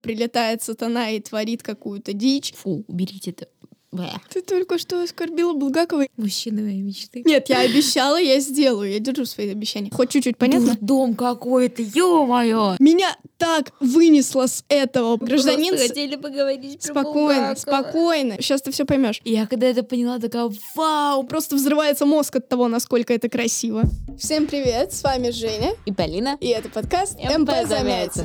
прилетает сатана и творит какую-то дичь. Фу, уберите это. Бэ. Ты только что оскорбила Булгакова. Мужчина моей мечты. Нет, я обещала, я сделаю, я держу свои обещания. Хоть чуть-чуть понятно? Дом какой-то, ё-моё! Меня так вынесло с этого. Гражданин, Просто хотели поговорить про спокойно, Булгакова. спокойно. Сейчас ты все поймешь. Я когда это поняла, такая, вау! Просто взрывается мозг от того, насколько это красиво. Всем привет, с вами Женя, И Полина. и это подкаст МП МП Замятин. Замятин.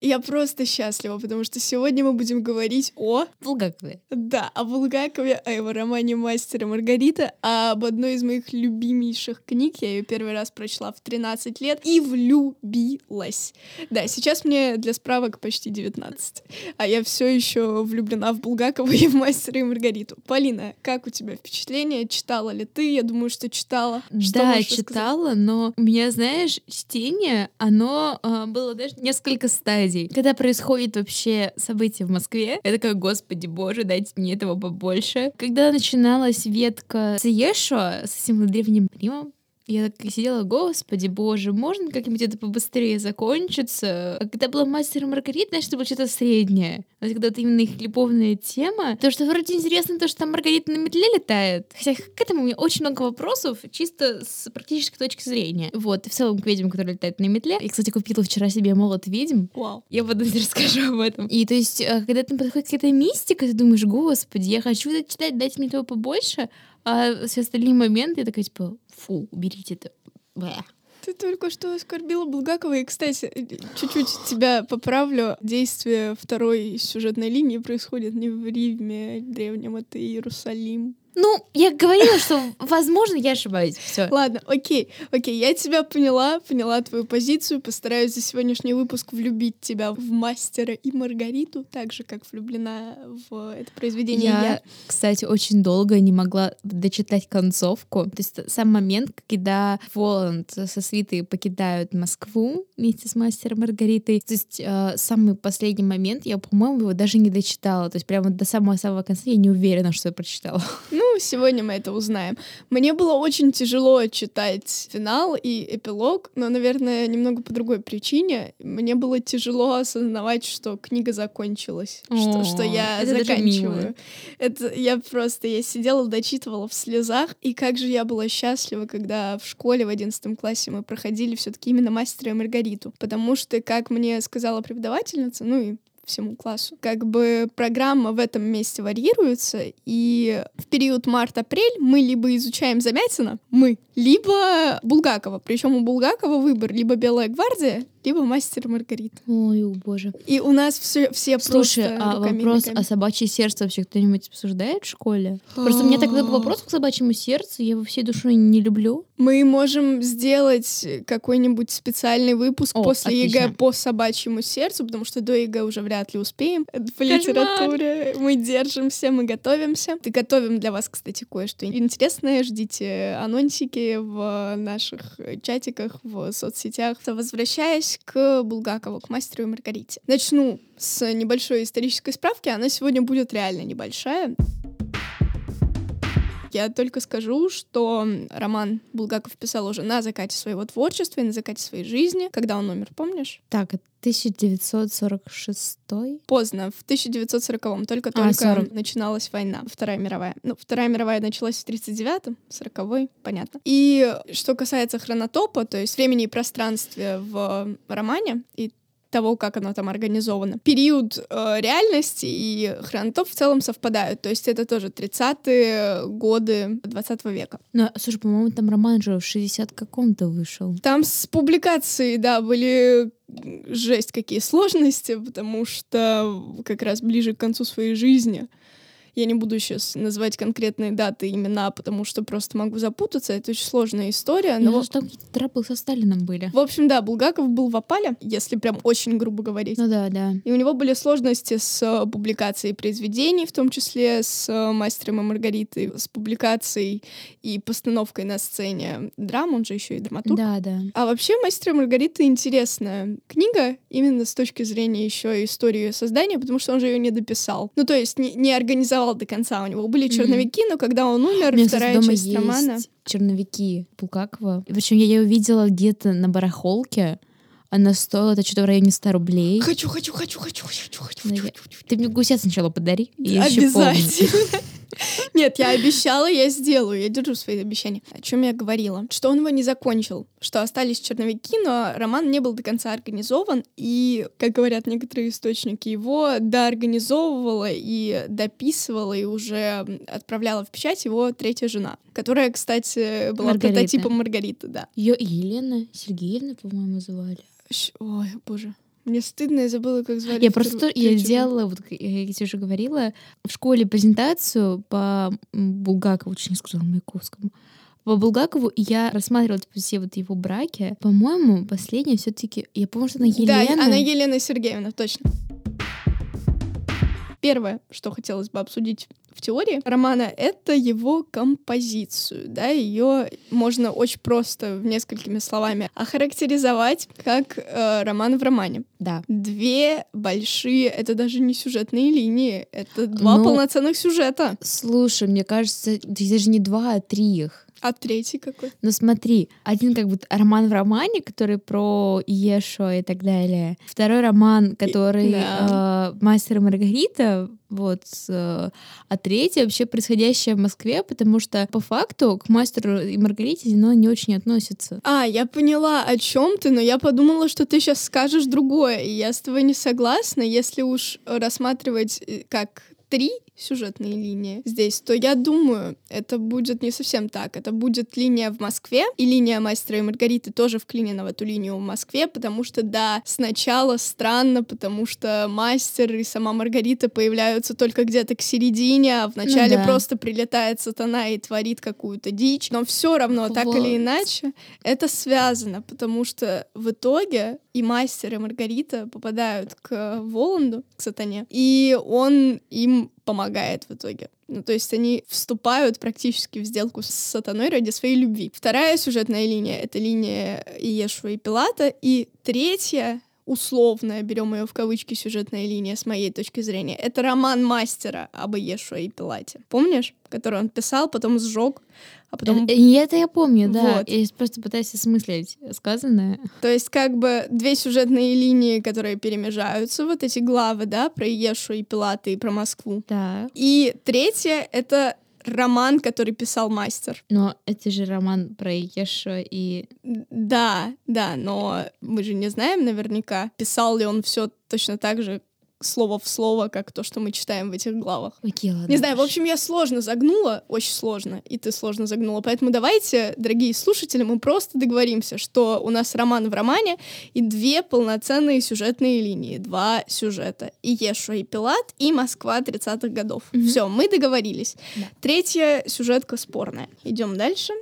Я просто счастлива, потому что сегодня мы будем говорить о Булгаковы. да, о Булгакове, о его романе «Мастер и Маргарита», об одной из моих любимейших книг. Я ее первый раз прочла в 13 лет и влюбилась. Да, сейчас мне для справок почти 19, а я все еще влюблена в Булгакова и в «Мастера и Маргариту». Полина, как у тебя впечатление? Читала ли ты? Я думаю, что читала. Что да, читала, но у меня, знаешь, чтение, оно а, было даже несколько стадий. Когда происходит вообще событие в Москве, я такая, господи боже, дайте мне этого побольше. Когда начиналась ветка Сиешо с этим древним Римом, я так и сидела, господи боже, можно как-нибудь это побыстрее закончиться? А когда была мастер Маргарита, знаешь, это было что-то среднее. Вот когда вот именно их любовная тема, то что вроде интересно то, что там Маргарита на метле летает. Хотя к этому у меня очень много вопросов, чисто с практической точки зрения. Вот, и в целом к ведьмам, которые летают на метле. Я, кстати, купила вчера себе молот ведьм. Вау. Я потом тебе расскажу об этом. И то есть, э, когда там подходит какая-то мистика, ты думаешь, господи, я хочу это читать, дайте мне этого побольше, а все остальные моменты, я такая, типа, фу, уберите это. Бэ. Ты только что оскорбила Булгакова. И, кстати, чуть-чуть тебя поправлю. Действие второй сюжетной линии происходит не в Риме древнем, это Иерусалим. Ну, я говорила, что, возможно, я ошибаюсь. Все. Ладно, окей, окей, я тебя поняла, поняла твою позицию, постараюсь за сегодняшний выпуск влюбить тебя в мастера и Маргариту, так же, как влюблена в это произведение Я, я. кстати, очень долго не могла дочитать концовку. То есть сам момент, когда Воланд со свитой покидают Москву вместе с мастером Маргаритой. То есть э, самый последний момент, я, по-моему, его даже не дочитала. То есть прямо до самого-самого конца я не уверена, что я прочитала. Ну, сегодня мы это узнаем. Мне было очень тяжело читать финал и эпилог, но, наверное, немного по другой причине. Мне было тяжело осознавать, что книга закончилась, что, О, что я это заканчиваю. Это я просто, я сидела, дочитывала в слезах, и как же я была счастлива, когда в школе в одиннадцатом классе мы проходили все таки именно «Мастера и Маргариту», потому что, как мне сказала преподавательница, ну и всему классу. Как бы программа в этом месте варьируется, и в период март-апрель мы либо изучаем Замятина, мы, либо Булгакова. Причем у Булгакова выбор либо «Белая гвардия», либо «Мастер и Маргарита». Ой, о боже. И у нас все, все Слушай, просто а вопрос ногами. о собачье сердце вообще кто-нибудь обсуждает в школе? Просто у меня так много вопросов к собачьему сердцу, я его всей душой не люблю. Мы можем сделать какой-нибудь специальный выпуск О, после ЕГЭ отлично. по собачьему сердцу, потому что до ЕГЭ уже вряд ли успеем. По Кошмар. литературе. Мы держимся, мы готовимся. И готовим для вас, кстати, кое-что интересное. Ждите анонсики в наших чатиках, в соцсетях. Возвращаясь к Булгакову, к мастеру и Маргарите. Начну с небольшой исторической справки. Она сегодня будет реально небольшая. Я только скажу, что роман Булгаков писал уже на закате своего творчества и на закате своей жизни. Когда он умер, помнишь? Так, это 1946 Поздно, в 1940-м, только-только А, 40. начиналась война, Вторая мировая. Ну, Вторая мировая началась в 39-м, 40-й, понятно. И что касается хронотопа, то есть времени и пространстве в романе, и того, как оно там организовано. Период э, реальности и хронотоп в целом совпадают. То есть это тоже 30-е годы 20 века. Ну, слушай, по-моему, там роман же в 60 каком-то вышел. Там с публикацией, да, были жесть какие сложности, потому что как раз ближе к концу своей жизни я не буду сейчас называть конкретные даты, имена, потому что просто могу запутаться. Это очень сложная история. Но Но, ну, там какие-то траблы со Сталином были. в общем, да, Булгаков был в опале, если прям очень грубо говорить. Ну да, да. И у него были сложности с э, публикацией произведений, в том числе с э, «Мастером и Маргаритой», с публикацией и постановкой на сцене драм, он же еще и драматург. Да, да. А вообще «Мастер и Маргарита» интересная книга именно с точки зрения еще истории ее создания, потому что он же ее не дописал. Ну, то есть не, не организовал до конца. У него были черновики, но когда он умер, У меня, кстати, вторая дома часть есть романа... черновики Булгакова. Причем я ее увидела где-то на барахолке. Она стоила это что-то в районе 100 рублей. Хочу, хочу, хочу, хочу, хочу, хочу, Да хочу, я- хочу, хочу. Ты мне гуся сначала подари. Обязательно. Нет, я обещала, я сделаю, я держу свои обещания. О чем я говорила? Что он его не закончил, что остались черновики, но роман не был до конца организован, и, как говорят некоторые источники, его доорганизовывала и дописывала, и уже отправляла в печать его третья жена, которая, кстати, была Маргарита. прототипом Маргариты, да. Ее Елена Сергеевна, по-моему, звали. Ой, боже. Мне стыдно, я забыла, как звали. Я вторую- просто я делала, вот я тебе уже говорила, в школе презентацию по Булгакову, не сказала Маяковскому. По Булгакову я рассматривала типа, все вот его браки. По-моему, последняя все таки я помню, что она Да, Елена. она Елена Сергеевна, точно. Первое, что хотелось бы обсудить в теории романа, это его композицию. Да, ее можно очень просто в несколькими словами охарактеризовать как э, роман в романе. Да. Две большие, это даже не сюжетные линии, это два Ну, полноценных сюжета. Слушай, мне кажется, даже не два, а три их. А третий какой? Но смотри, один как бы роман в романе, который про Иешуа и так далее. Второй роман, который да. э, «Мастер и Маргарита», вот. э, а третий вообще происходящее в Москве, потому что по факту к «Мастеру и Маргарите» оно не очень относится. А, я поняла, о чем ты, но я подумала, что ты сейчас скажешь другое, и я с тобой не согласна. Если уж рассматривать э, как три сюжетные линии здесь, то я думаю, это будет не совсем так. Это будет линия в Москве, и линия Мастера и Маргариты тоже вклинена в эту линию в Москве, потому что, да, сначала странно, потому что Мастер и сама Маргарита появляются только где-то к середине, а в начале да. просто прилетает сатана и творит какую-то дичь. Но все равно, так Вот. или иначе, это связано, потому что в итоге и Мастер, и Маргарита попадают к Воланду, к сатане, и он им помогает в итоге. Ну, то есть они вступают практически в сделку с сатаной ради своей любви. Вторая сюжетная линия — это линия Иешуа и Пилата. И третья условная, берем ее в кавычки, сюжетная линия с моей точки зрения, это роман мастера об Иешуа и Пилате. Помнишь? Который он писал, потом сжег, а потом Э, И это я помню, да. Вот. Я просто пытаюсь осмыслить сказанное. То есть как бы две сюжетные линии, которые перемежаются, вот эти главы, да, про Иешу и Пилата и про Москву. Да. И третье — это роман, который писал мастер. Но это же роман про Иешуа и... Да, да, но мы же не знаем наверняка, писал ли он все точно так же слово в слово, как то, что мы читаем в этих главах. Окей, ладно. Не знаю, в общем, я сложно загнула, очень сложно, и ты сложно загнула. Поэтому давайте, дорогие слушатели, мы просто договоримся, что у нас роман в романе и две полноценные сюжетные линии, два сюжета. И Ешуа, и Пилат, и Москва 30-х годов. Мгм. Все, мы договорились. Да. Третья сюжетка спорная. Идем дальше.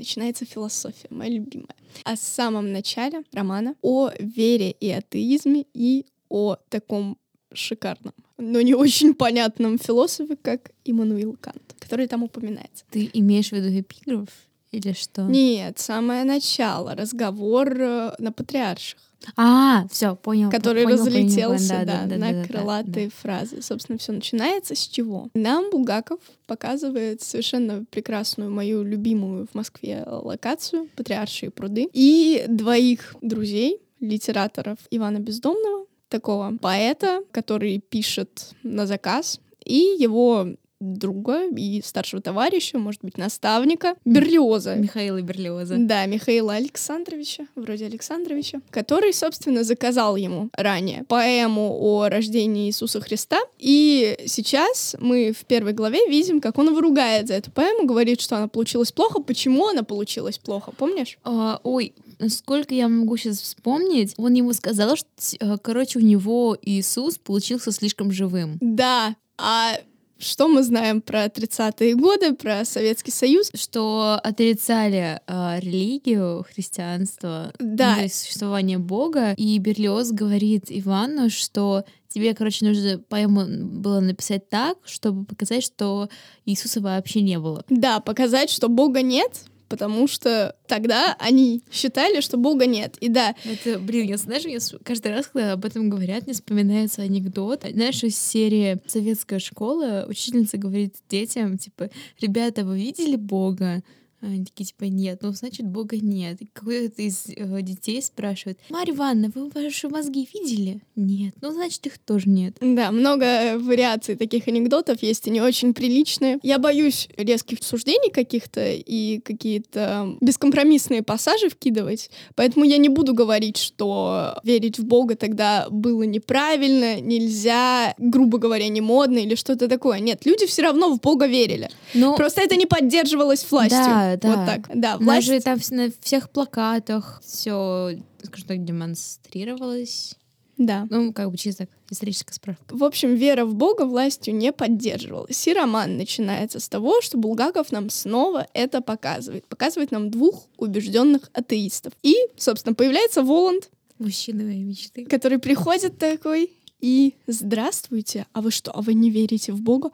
Начинается философия, моя любимая. О самом начале романа, о вере и атеизме и о таком шикарном, но не очень понятном философе, как Иммануил Кант, который там упоминается. Ты имеешь в виду эпиграф или что? Нет, самое начало, разговор э, на патриарших, А, все, понял. который понял, разлетелся понял, да, да, на да, да, крылатые фразы. Собственно, все начинается с чего? Нам Булгаков показывает совершенно прекрасную мою любимую в Москве локацию Патриаршие пруды и двоих друзей, литераторов Ивана Бездомного, такого поэта, который пишет на заказ, и его друга и старшего товарища, может быть, наставника, Берлиоза. Михаила Берлиоза. Да, Михаила Александровича, вроде Александровича, который, собственно, заказал ему ранее поэму о рождении Иисуса Христа. И сейчас мы в первой главе видим, как он его ругает за эту поэму, говорит, что она получилась плохо. Почему она получилась плохо, помнишь? А, ой, насколько я могу сейчас вспомнить, он ему сказал, что, э, короче, у него Иисус получился слишком живым. Да, а что мы знаем про 30-е годы, про Советский Союз? Что отрицали э, религию, христианство, Да. ну, существование Бога. И Берлиоз говорит Ивану, что тебе, короче, нужно поэму было написать так, чтобы показать, что Иисуса вообще не было. Да, показать, что Бога нет, потому что тогда они считали, что Бога нет. И да, Это, блин, я знаешь, мне каждый раз, когда об этом говорят, мне вспоминается анекдот. Знаешь, из серии «Советская школа» учительница говорит детям, типа, ребята, вы видели Бога? Они такие, типа, нет. Ну, значит, Бога нет. Какой-то из э, детей спрашивает, Марья Ивановна, вы ваши мозги видели? Нет. Ну, значит, их тоже нет. Да, много вариаций таких анекдотов есть, и не очень приличные. Я боюсь резких суждений каких-то и какие-то бескомпромиссные пассажи вкидывать, поэтому я не буду говорить, что верить в Бога тогда было неправильно, нельзя, грубо говоря, не модно или что-то такое. Нет, люди все равно в Бога верили. Но Просто это не поддерживалось властью. Да, да. Вот так. Да, власть... же там на всех плакатах все, скажем так, демонстрировалось. Да. Ну, как бы чисто историческая справка. В общем, вера в Бога властью не поддерживалась. И роман начинается с того, что Булгаков нам снова это показывает. Показывает нам двух убежденных атеистов. И, собственно, появляется Воланд, Мужчина моей мечты. который приходит такой и «Здравствуйте, а вы что, а вы не верите в Бога?»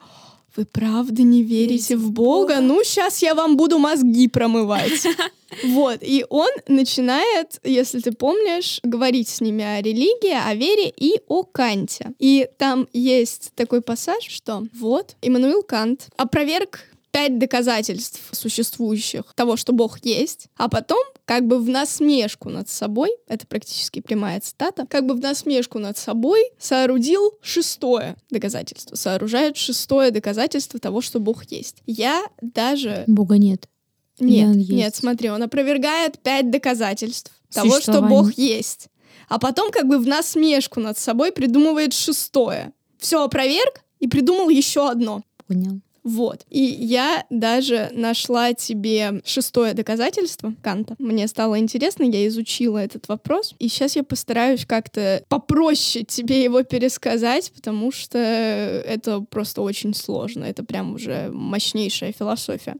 Вы правда не верите в Бога? Ну, сейчас я вам буду мозги промывать. Вот, и он начинает, если ты помнишь, говорить с ними о религии, о вере и о Канте. И там есть такой пассаж, что вот, Иммануил Кант опроверг пять доказательств существующих того, что Бог есть, а потом как бы в насмешку над собой, это практически прямая цитата, как бы в насмешку над собой соорудил шестое доказательство, сооружает шестое доказательство того, что Бог есть. Я даже Бога нет. нет, нет, смотри, он опровергает пять доказательств того, что. Бог есть. А потом как бы в насмешку над собой придумывает шестое. Все опроверг и придумал еще одно. Понял. Вот. И я даже нашла тебе шестое доказательство Канта. Мне стало интересно, я изучила этот вопрос. И сейчас я постараюсь как-то попроще тебе его пересказать, потому что это просто очень сложно. Это прям уже мощнейшая философия.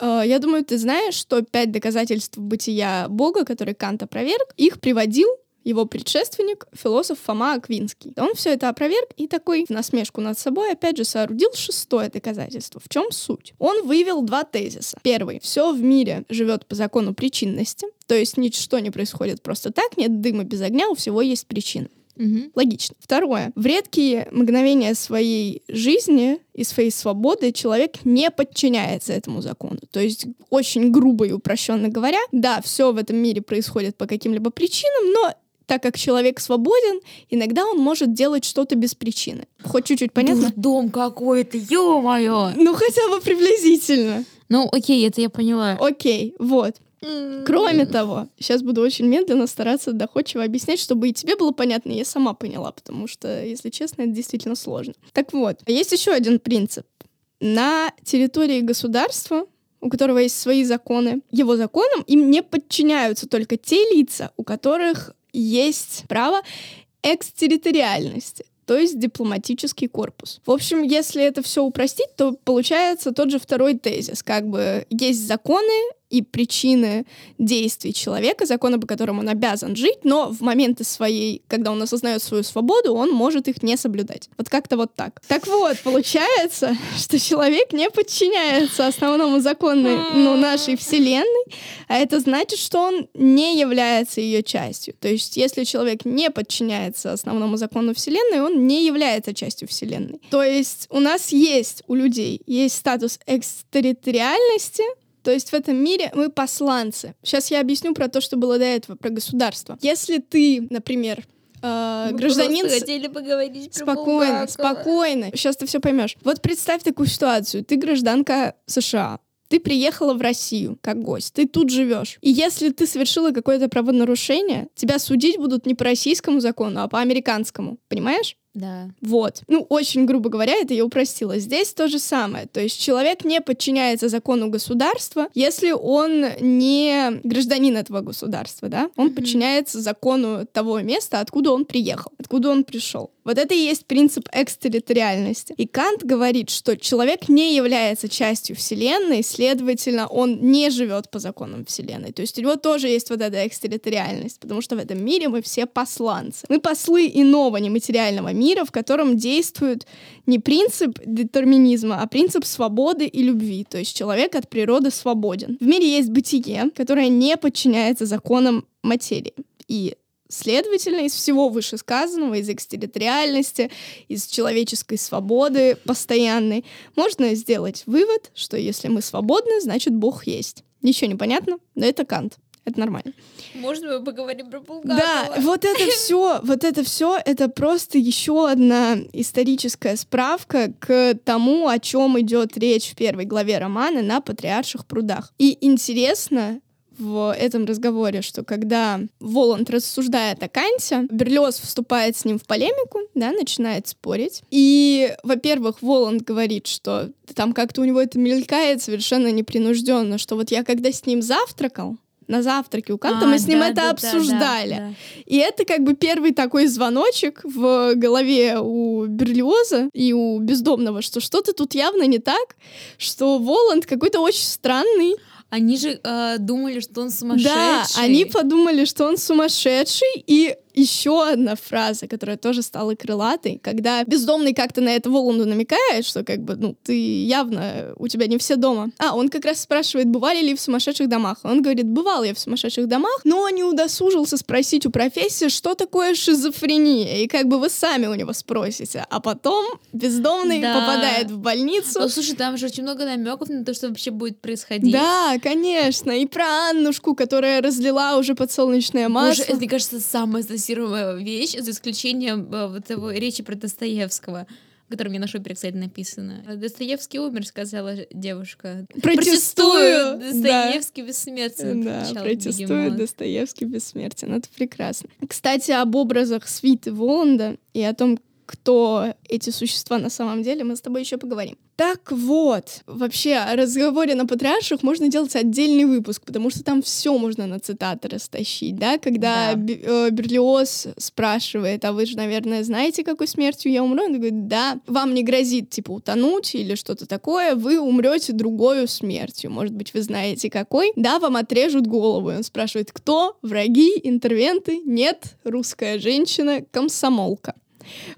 Э, Я думаю, ты знаешь, что пять доказательств бытия Бога, которые Кант опроверг, их приводил его предшественник, философ Фома Аквинский. Он все это опроверг и такой в насмешку над собой опять же соорудил шестое доказательство. В чем суть? Он выявил два тезиса. Первый. Все в мире живет по закону причинности, то есть ничто не происходит просто так, нет дыма без огня, у всего есть причина. Мгм. Логично. Второе. В редкие мгновения своей жизни и своей свободы человек не подчиняется этому закону. То есть, очень грубо и упрощенно говоря, да, все в этом мире происходит по каким-либо причинам, но так как человек свободен, иногда он может делать что-то без причины. Хоть чуть-чуть понятно? Дурдом какой-то, ё-моё! Ну, хотя бы приблизительно. Ну, окей, это я поняла. Окей, вот. Кроме того, сейчас буду очень медленно стараться доходчиво объяснять, чтобы и тебе было понятно, и я сама поняла, потому что, если честно, это действительно сложно. Так вот, есть еще один принцип. На территории государства, у которого есть свои законы, его законам им не подчиняются только те лица, у которых есть право экстерриториальности то есть дипломатический корпус. В общем, если это все упростить, то получается тот же второй тезис. Как бы есть законы и причины действий человека, законы, по которым он обязан жить, но в моменты своей, когда он осознает свою свободу, он может их не соблюдать. Вот как-то вот так. Так вот, получается, что человек не подчиняется основному закону ну, нашей Вселенной, а это значит, что он не является ее частью. То есть, если человек не подчиняется основному закону Вселенной, он не является частью Вселенной. То есть, у нас есть, у людей, есть статус экстерриториальности, то есть в этом мире мы посланцы. Сейчас я объясню про то, что было до этого, про государство. Если ты, например, э, Мы гражданин... хотели поговорить про Спокойно, Булгакова. спокойно. Сейчас ты все поймешь. Вот представь такую ситуацию. Ты гражданка США. Ты приехала в Россию как гость, ты тут живешь. И если ты совершила какое-то правонарушение, тебя судить будут не по российскому закону, а по американскому. Понимаешь? Да. Вот. Ну, очень грубо говоря, это я упростила. Здесь то же самое. То есть человек не подчиняется закону государства, если он не гражданин этого государства, да? Он Мгм. подчиняется закону того места, откуда он приехал, откуда он пришел. Вот это и есть принцип экстерриториальности. И Кант говорит, что человек не является частью Вселенной, следовательно, он не живет по законам Вселенной. То есть у него тоже есть вот эта экстерриториальность, потому что в этом мире мы все посланцы. Мы послы иного нематериального мира, в котором действует не принцип детерминизма, а принцип свободы и любви. То есть человек от природы свободен. В мире есть бытие, которое не подчиняется законам материи. И Следовательно, из всего вышесказанного, из экстерриториальности, из человеческой свободы постоянной, можно сделать вывод, что если мы свободны, значит Бог есть. Ничего не понятно, но это Кант. Это нормально. Можно мы поговорим про Булгакова? Да, вот это все, вот это все, это просто еще одна историческая справка к тому, о чем идет речь в первой главе романа на Патриарших прудах. И интересно в этом разговоре, что когда Воланд рассуждает о Канте, Берлиоз вступает с ним в полемику, да, начинает спорить. И, во-первых, Воланд говорит, что там как-то у него это мелькает совершенно непринужденно, что вот я когда с ним завтракал, на завтраке у Канта, А, мы с ним да, это да, да, обсуждали. да, да. И это как бы первый такой звоночек в голове у Берлиоза и у бездомного, что что-то тут явно не так, что Воланд какой-то очень странный. Они же э, думали, что он сумасшедший. Да, они подумали, что он сумасшедший, и еще одна фраза, которая тоже стала крылатой, когда бездомный как-то на это Воланду намекает, что как бы, ну, ты явно, у тебя не все дома. А, он как раз спрашивает, бывали ли в сумасшедших домах. Он говорит, бывал я в сумасшедших домах, но не удосужился спросить у профессии, что такое шизофрения, и как бы вы сами у него спросите. А потом бездомный Да. попадает в больницу, Ну, слушай, там же очень много намеков на то, что вообще будет происходить. Да, конечно. И про Аннушку, которая разлила уже подсолнечное Боже, масло. это, мне кажется, самая стассируемая вещь, за исключением э, вот того речи про Достоевского, которая мне на шопере, кстати, написана. Достоевский умер, сказала девушка. Протестую. Да. Достоевский бессмертен. Да, протестует бегемот. Достоевский бессмертен. Это прекрасно. Кстати, об образах свиты Воланда и о том, кто эти существа на самом деле, мы с тобой еще поговорим. Так вот, вообще о разговоре на патриарших можно делать отдельный выпуск, потому что там все можно на цитаты растащить, да? Когда Да. Э, Берлиоз спрашивает, а вы же, наверное, знаете, какой смертью я умру? Он говорит, да, вам не грозит, типа, утонуть или что-то такое, вы умрете другой смертью. Может быть, вы знаете, какой? Да, вам отрежут голову. И он спрашивает, кто? Враги? Интервенты? Нет, русская женщина, комсомолка.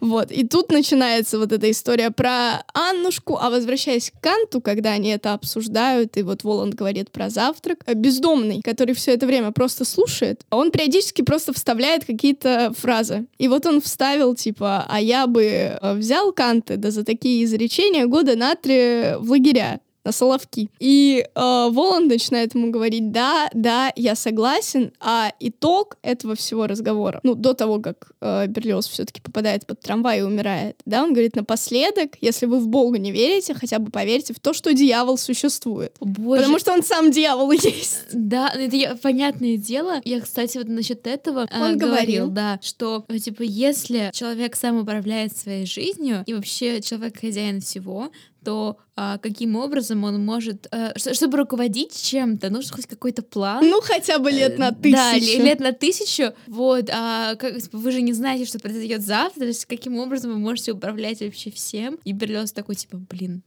Вот, и тут начинается вот эта история про Аннушку, а возвращаясь к Канту, когда они это обсуждают, и вот Воланд говорит про завтрак, э, бездомный, который все это время просто слушает, он периодически просто вставляет какие-то фразы. И вот он вставил, типа, а я бы э, взял Канта, да за такие изречения года на три в лагеря на Соловки. И э, Воланд начинает ему говорить, да, да, я согласен, а итог этого всего разговора, ну, до того, как э, Берлиоз все-таки попадает под трамвай и умирает, да, он говорит, напоследок, если вы в Бога не верите, хотя бы поверьте в то, что дьявол существует. Боже, Потому что он сам дьявол есть. Да, ну, это я- понятное дело. Я, кстати, вот насчет этого э, Он говорил. да, что э, типа если человек сам управляет своей жизнью и вообще человек хозяин всего, то а, каким образом он может, ш- чтобы руководить чем-то, нужен хоть какой-то план. Ну, хотя бы лет на Э, Да, тысячу. ле- лет на тысячу. Вот, а как, типа, вы же не знаете, что произойдет завтра, то есть каким образом вы можете управлять вообще всем. И Берлиоз такой, типа, блин,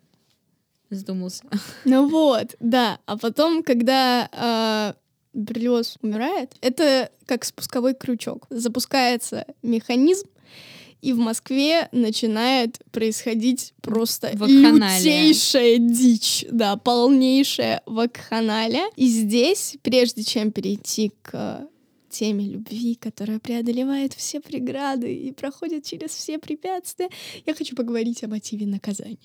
задумался. Ну вот, да. А потом, когда э, Берлиоз умирает, это как спусковой крючок. Запускается механизм, и в Москве начинает происходить просто Вакханалия. лютейшая дичь, да, полнейшая вакханалия. И здесь, прежде чем перейти к теме любви, которая преодолевает все преграды и проходит через все препятствия, я хочу поговорить о мотиве наказания.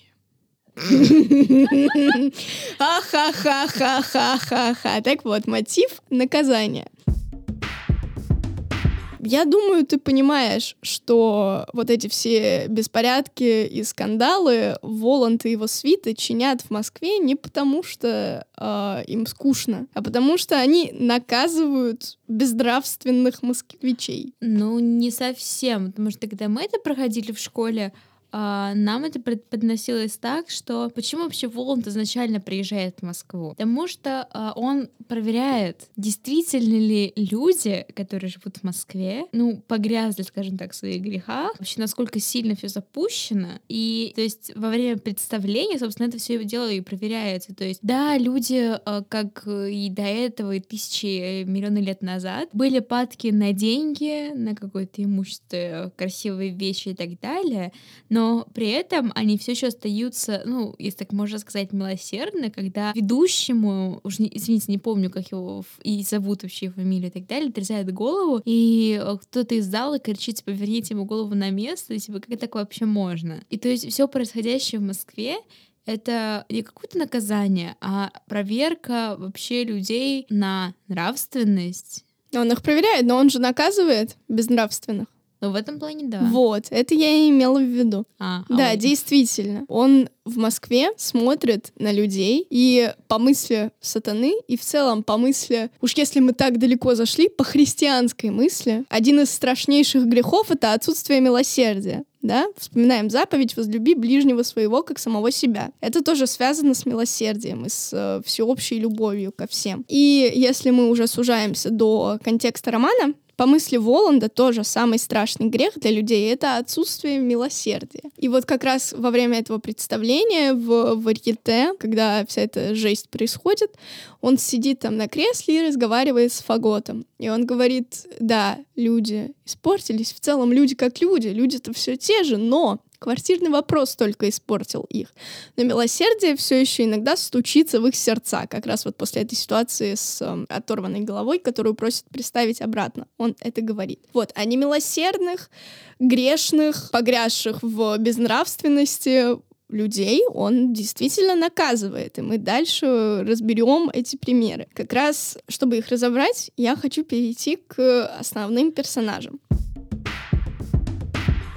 Ха-ха-ха-ха-ха-ха-ха. Так вот, мотив наказания. Я думаю, ты понимаешь, что вот эти все беспорядки и скандалы Воланд и его свиты чинят в Москве не потому, что э, им скучно, а потому что они наказывают безнравственных москвичей. Ну, не совсем, потому что когда мы это проходили в школе, нам это подносилось так, что почему вообще Воланд изначально приезжает в Москву? Потому что а, он проверяет, действительно ли люди, которые живут в Москве, ну, погрязли, скажем так, в своих грехах, вообще насколько сильно все запущено. И, то есть, во время представления, собственно, это все дело и проверяется. То есть, да, люди, а, как и до этого, и тысячи, миллионы лет назад, были падки на деньги, на какое-то имущество, красивые вещи и так далее, но но при этом они все еще остаются, ну, если так можно сказать, милосердны, когда ведущему, уж не, извините, не помню, как его и зовут вообще фамилию и так далее, отрезает голову, и э, кто-то из зала кричит, типа, верните ему голову на место, типа, как так вообще можно? И то есть все происходящее в Москве это не какое-то наказание, а проверка вообще людей на нравственность. Он их проверяет, но он же наказывает безнравственных. Ну, в этом плане, да. Вот, это я и имела в виду. А, да, а действительно. Он в Москве смотрит на людей и по мысли сатаны, и в целом по мысли, уж если мы так далеко зашли, по христианской мысли, один из страшнейших грехов — это отсутствие милосердия. Да? Вспоминаем заповедь «возлюби ближнего своего, как самого себя». Это тоже связано с милосердием и с э, всеобщей любовью ко всем. И если мы уже сужаемся до контекста романа, по мысли Воланда, тоже самый страшный грех для людей — это отсутствие милосердия. И вот как раз во время этого представления в варьете, когда вся эта жесть происходит, он сидит там на кресле и разговаривает с Фаготом. И он говорит, да, люди испортились, в целом люди как люди, люди-то все те же, но Квартирный вопрос только испортил их. Но милосердие все еще иногда стучится в их сердца, как раз вот после этой ситуации с э, оторванной головой, которую просит представить обратно. Он это говорит. Вот, а немилосердных, грешных, погрязших в безнравственности людей он действительно наказывает. И мы дальше разберем эти примеры. Как раз, чтобы их разобрать, я хочу перейти к основным персонажам.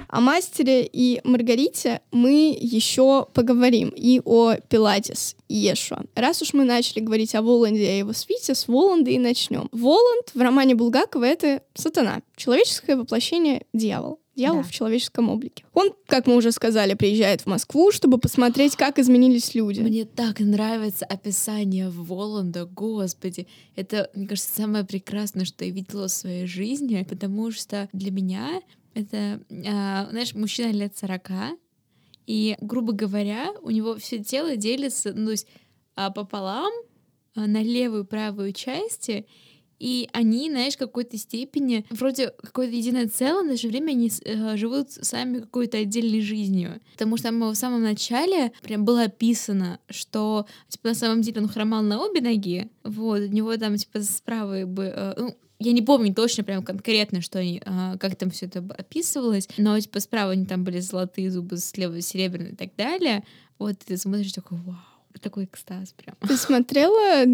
О мастере и Маргарите мы еще поговорим и о Пилатес и Ешуа. Раз уж мы начали говорить о Воланде и о его свите, с Воланда и начнем. Воланд в романе Булгакова — это сатана, человеческое воплощение дьявола дьявол да. в человеческом облике. Он, как мы уже сказали, приезжает в Москву, чтобы посмотреть, как изменились люди. Мне так нравится описание Воланда, господи. Это, мне кажется, самое прекрасное, что я видела в своей жизни, потому что для меня это, а, знаешь, мужчина лет 40, и, грубо говоря, у него все тело делится, ну, то есть а, пополам а, на левую и правую части, и они, знаешь, в какой-то степени вроде какое-то единое целое, но в же время они э, живут сами какой-то отдельной жизнью. Потому что там в самом начале прям было описано, что типа на самом деле он хромал на обе ноги, вот, у него там типа справа бы, э, ну, я не помню точно прям конкретно, что они, а, как там все это описывалось, но типа справа они там были золотые зубы, слева серебряные и так далее. Вот ты смотришь такой, вау, такой экстаз прям. Ты смотрела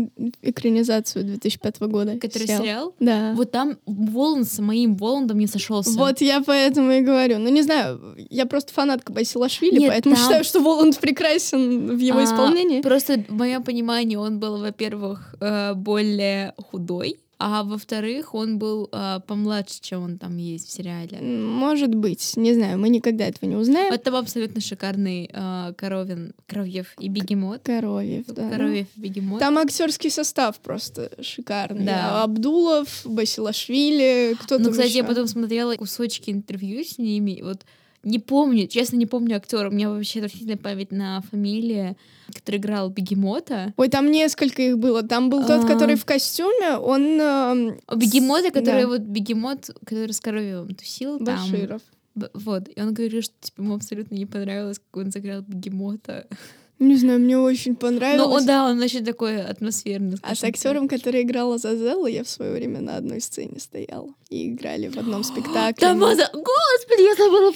экранизацию 2005 года? Который сериал? сериал? Да. Вот там Волан с моим Воландом не сошелся. Вот я поэтому и говорю. Ну, не знаю, я просто фанатка Басилашвили, Нет, поэтому там... считаю, что Воланд прекрасен в его а, исполнении. Просто в моем понимании он был, во-первых, э, более худой, а во-вторых, он был э, помладше, чем он там есть в сериале. Может быть, не знаю, мы никогда этого не узнаем. Это был абсолютно шикарный э, Коровин, Коровьев и Бегемот. Коровьев, да. Коровьев и Бегемот. Там актерский состав просто шикарный. Да. Абдулов, Басилашвили, кто-то Ну, кстати, еще. я потом смотрела кусочки интервью с ними, вот не помню, честно, не помню актера. У меня вообще отвратительная память на фамилии, который играл Бегемота. Ой, там несколько их было. Там был тот, а. который в костюме, он... Э, Бегемота, который вот Бегемот, который с коровьем тусил Баширов. там. Вот. И он говорил, что типа, ему абсолютно не понравилось, как он сыграл Бегемота. Не знаю, мне очень понравилось. Ну, да, он очень такой атмосферный. А с актером, который играл Азазелла, я в свое время на одной сцене стояла. И играли в одном спектакле. Там Аза... Господи, я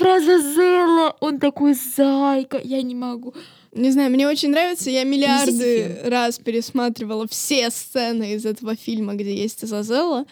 Азазелла! Он такой зайка, я не могу. Не знаю, мне очень нравится. Я миллиарды раз пересматривала все сцены из этого фильма, где есть Азазелла.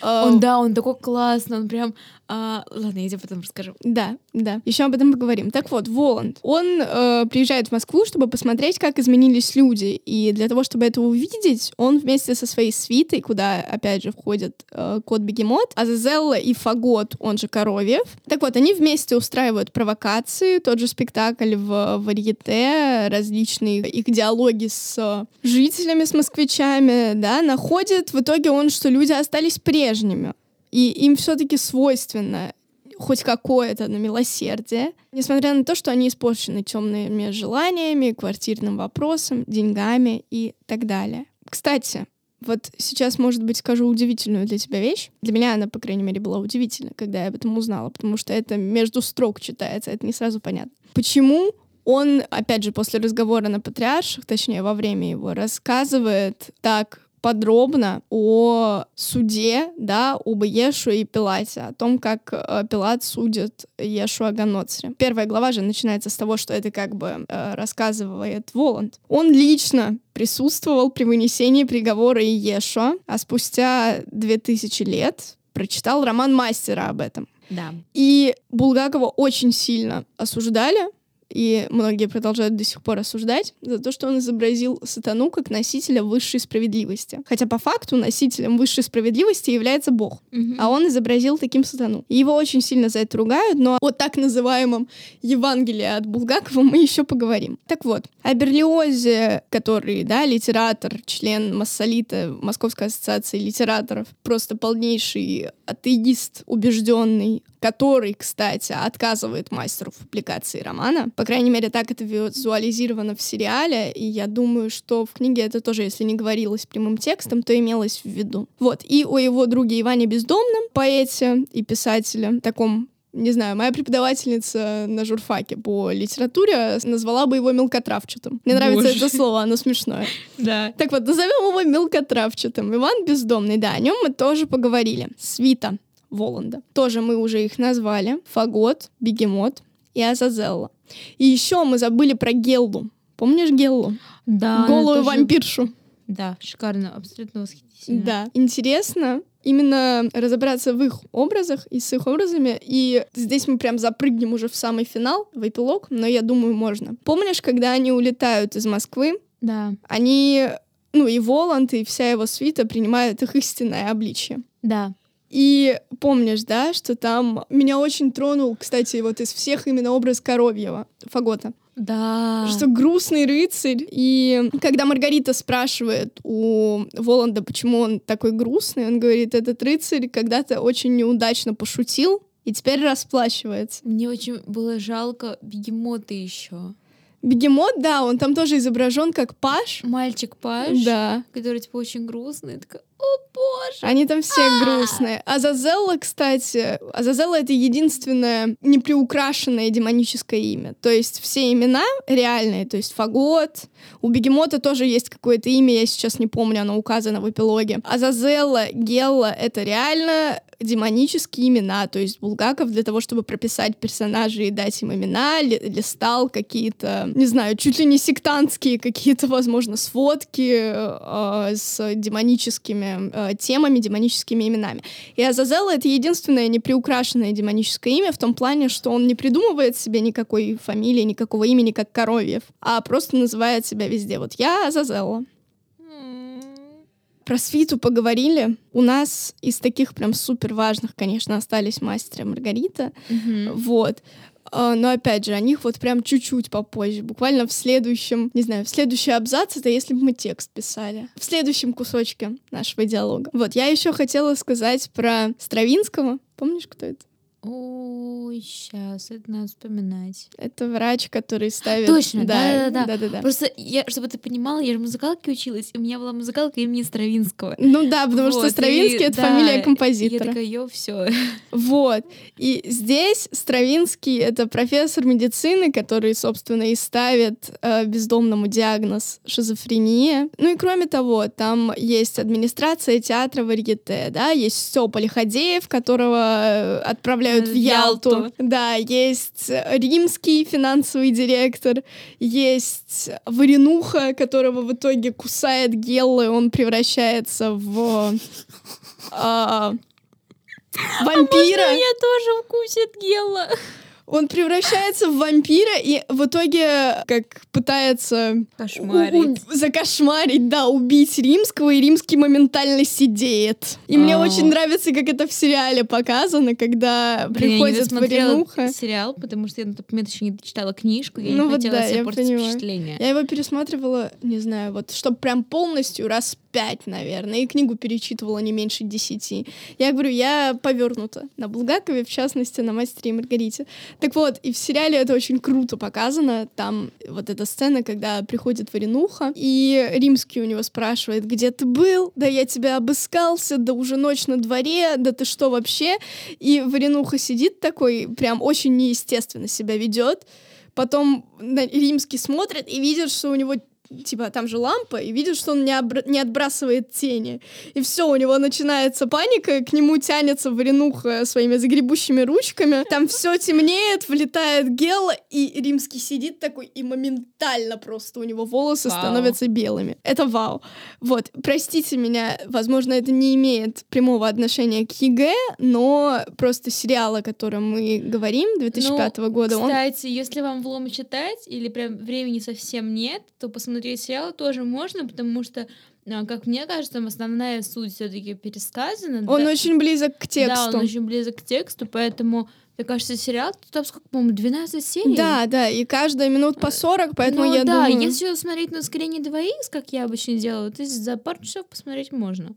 Э, Он, да, он такой классный, он прям... а, ладно, я тебе потом расскажу. Да, да. Еще об этом поговорим. Так вот, Воланд, он э, приезжает в Москву, чтобы посмотреть, как изменились люди. И для того, чтобы это увидеть, он вместе со своей свитой, куда, опять же, входят э, кот Бегемот, Азазелла и Фагот, он же Коровьев. Так вот, они вместе устраивают провокации, тот же спектакль в варьете, различные их диалоги с э, жителями, с москвичами, да, находит в итоге он, что люди остались прежними. И им все-таки свойственно хоть какое-то на милосердие, несмотря на то, что они испорчены темными желаниями, квартирным вопросом, деньгами и так далее. Кстати, вот сейчас, может быть, скажу удивительную для тебя вещь. Для меня она, по крайней мере, была удивительна, когда я об этом узнала, потому что это между строк читается, это не сразу понятно. Почему он, опять же, после разговора на патриарших, точнее, во время его, рассказывает так подробно о суде, да, об Ешу и Пилате, о том, как э, Пилат судит Ешу Аганоцре. Первая глава же начинается с того, что это как бы э, рассказывает Воланд. Он лично присутствовал при вынесении приговора Иешуа, а спустя две тысячи лет прочитал роман мастера об этом. Да. И Булгакова очень сильно осуждали, и многие продолжают до сих пор осуждать, за то, что он изобразил сатану как носителя высшей справедливости. Хотя по факту носителем высшей справедливости является Бог, а он изобразил таким сатану. И его очень сильно за это ругают, но о так называемом Евангелии от Булгакова мы еще поговорим. Так вот, о Берлиозе, который, да, литератор, член Массолита, Московской ассоциации литераторов, просто полнейший атеист убежденный, который, кстати, отказывает мастеру в публикации романа. По крайней мере, так это визуализировано в сериале, и я думаю, что в книге это тоже, если не говорилось прямым текстом, то имелось в виду. Вот, и о его друге Иване Бездомном, поэте и писателе, таком не знаю, моя преподавательница на журфаке по литературе назвала бы его мелкотравчатым. Мне нравится Боже. это слово, оно смешное. Да. Так вот, назовем его мелкотравчатым. Иван Бездомный, да, о нем мы тоже поговорили. Свита Воланда. Тоже мы уже их назвали. Фагот, Бегемот и Азазелла. И еще мы забыли про Геллу. Помнишь Геллу? Да. Голую вампиршу. Да, шикарно, абсолютно восхитительно. Да. Интересно именно разобраться в их образах и с их образами. И здесь мы прям запрыгнем уже в самый финал, в эпилог, но я думаю, можно. Помнишь, когда они улетают из Москвы, Да. они, ну и Воланд, и вся его свита принимают их истинное обличие. Да. И помнишь, да, что там меня очень тронул, кстати, вот из всех именно образ Коровьева, Фагота. Да. Что грустный рыцарь. И когда Маргарита спрашивает у Воланда, почему он такой грустный, он говорит, этот рыцарь когда-то очень неудачно пошутил и теперь расплачивается. Мне очень было жалко бегемота еще. Бегемот, да, он там тоже изображен как Паш. Мальчик Паш, Да. который типа очень грустный. Такая, о боже. Они там все грустные. Азазелла, кстати, Азазелла — это единственное неприукрашенное демоническое имя. То есть все имена реальные, то есть Фагот. У Бегемота тоже есть какое-то имя, я сейчас не помню, оно указано в эпилоге. Азазелла, Гелла — это реально демонические имена, то есть Булгаков для того, чтобы прописать персонажей и дать им имена, ли- листал какие-то, не знаю, чуть ли не сектантские какие-то, возможно, сводки э, с демоническими э, темами, демоническими именами. И Азазелла — это единственное неприукрашенное демоническое имя в том плане, что он не придумывает себе никакой фамилии, никакого имени, как Коровьев, а просто называет себя везде. Вот я Азазелла. Про свиту поговорили. У нас из таких прям супер важных, конечно, остались мастер и Маргарита. Мгм. Вот. А, Но опять же, о них вот прям чуть-чуть попозже. Буквально в следующем, не знаю, в следующий абзац, это если бы мы текст писали. В следующем кусочке нашего диалога. Вот, я еще хотела сказать про Стравинского. Помнишь, кто это? Ой, сейчас, это надо вспоминать. Это врач, который ставит... Точно, да-да-да. да-да-да. Просто, я, чтобы ты понимала, я же музыкалке училась, и у меня была музыкалка имени Стравинского. Ну да, потому что Вот, Стравинский и- это да, фамилия и Я композитора. такая, все. Вот. И здесь Стравинский — это профессор медицины, который, собственно, и ставит э, бездомному диагноз шизофрения. Ну и кроме того, там есть администрация театра Варьете, да, есть Степа Лиходеев, которого э, отправляют отправляют Э, в Ялту. Ялту. Да, есть римский финансовый директор, есть Варенуха, которого в итоге кусает Гелла, и он превращается в а, вампира. Меня тоже укусит Гела. Он превращается в вампира и в итоге как пытается Кошмарить. закошмарить, да, убить римского, и римский моментально сидеет. И мне А. очень нравится, как это в сериале показано, когда Блин, я не приходит Варенуха. сериал, потому что я на тот момент еще не дочитала книжку, я Ну не вот хотела да, себе я портить понимаю. впечатление. Я его пересматривала, не знаю, вот, чтобы прям полностью раз пять, наверное, и книгу перечитывала не меньше десяти. Я говорю, я повернута на Булгакове, в частности, на «Мастере и Маргарите». Так вот, и в сериале это очень круто показано. Там вот эта сцена, когда приходит Варенуха, и Римский у него спрашивает, где ты был? Да я тебя обыскался, да уже ночь на дворе, да ты что вообще? И Варенуха сидит такой, прям очень неестественно себя ведет. Потом Римский смотрит и видит, что у него типа там же лампа, и видит, что он не, обра- не отбрасывает тени. И все, у него начинается паника, к нему тянется варенуха своими загребущими ручками. Там все темнеет, влетает Гелла, и Римский сидит такой, и моментально просто у него волосы Вау. становятся белыми. Это вау. Вот, простите меня, возможно, это не имеет прямого отношения к ЕГЭ, но просто сериал, о котором мы говорим, 2005 года, он Ну, Кстати, если вам влом читать или прям времени совсем нет, то посмотреть сериал тоже можно, потому что, а, как мне кажется, там основная суть все-таки пересказана. Он да, очень близок к тексту. Да, он очень близок к тексту, поэтому, мне кажется, сериал, там сколько, по-моему, 12 серий? Да, да, и каждая минут по 40, поэтому ну, я да, думаю... если смотреть на ускорение 2х, как я обычно делаю, то есть за пару часов посмотреть можно.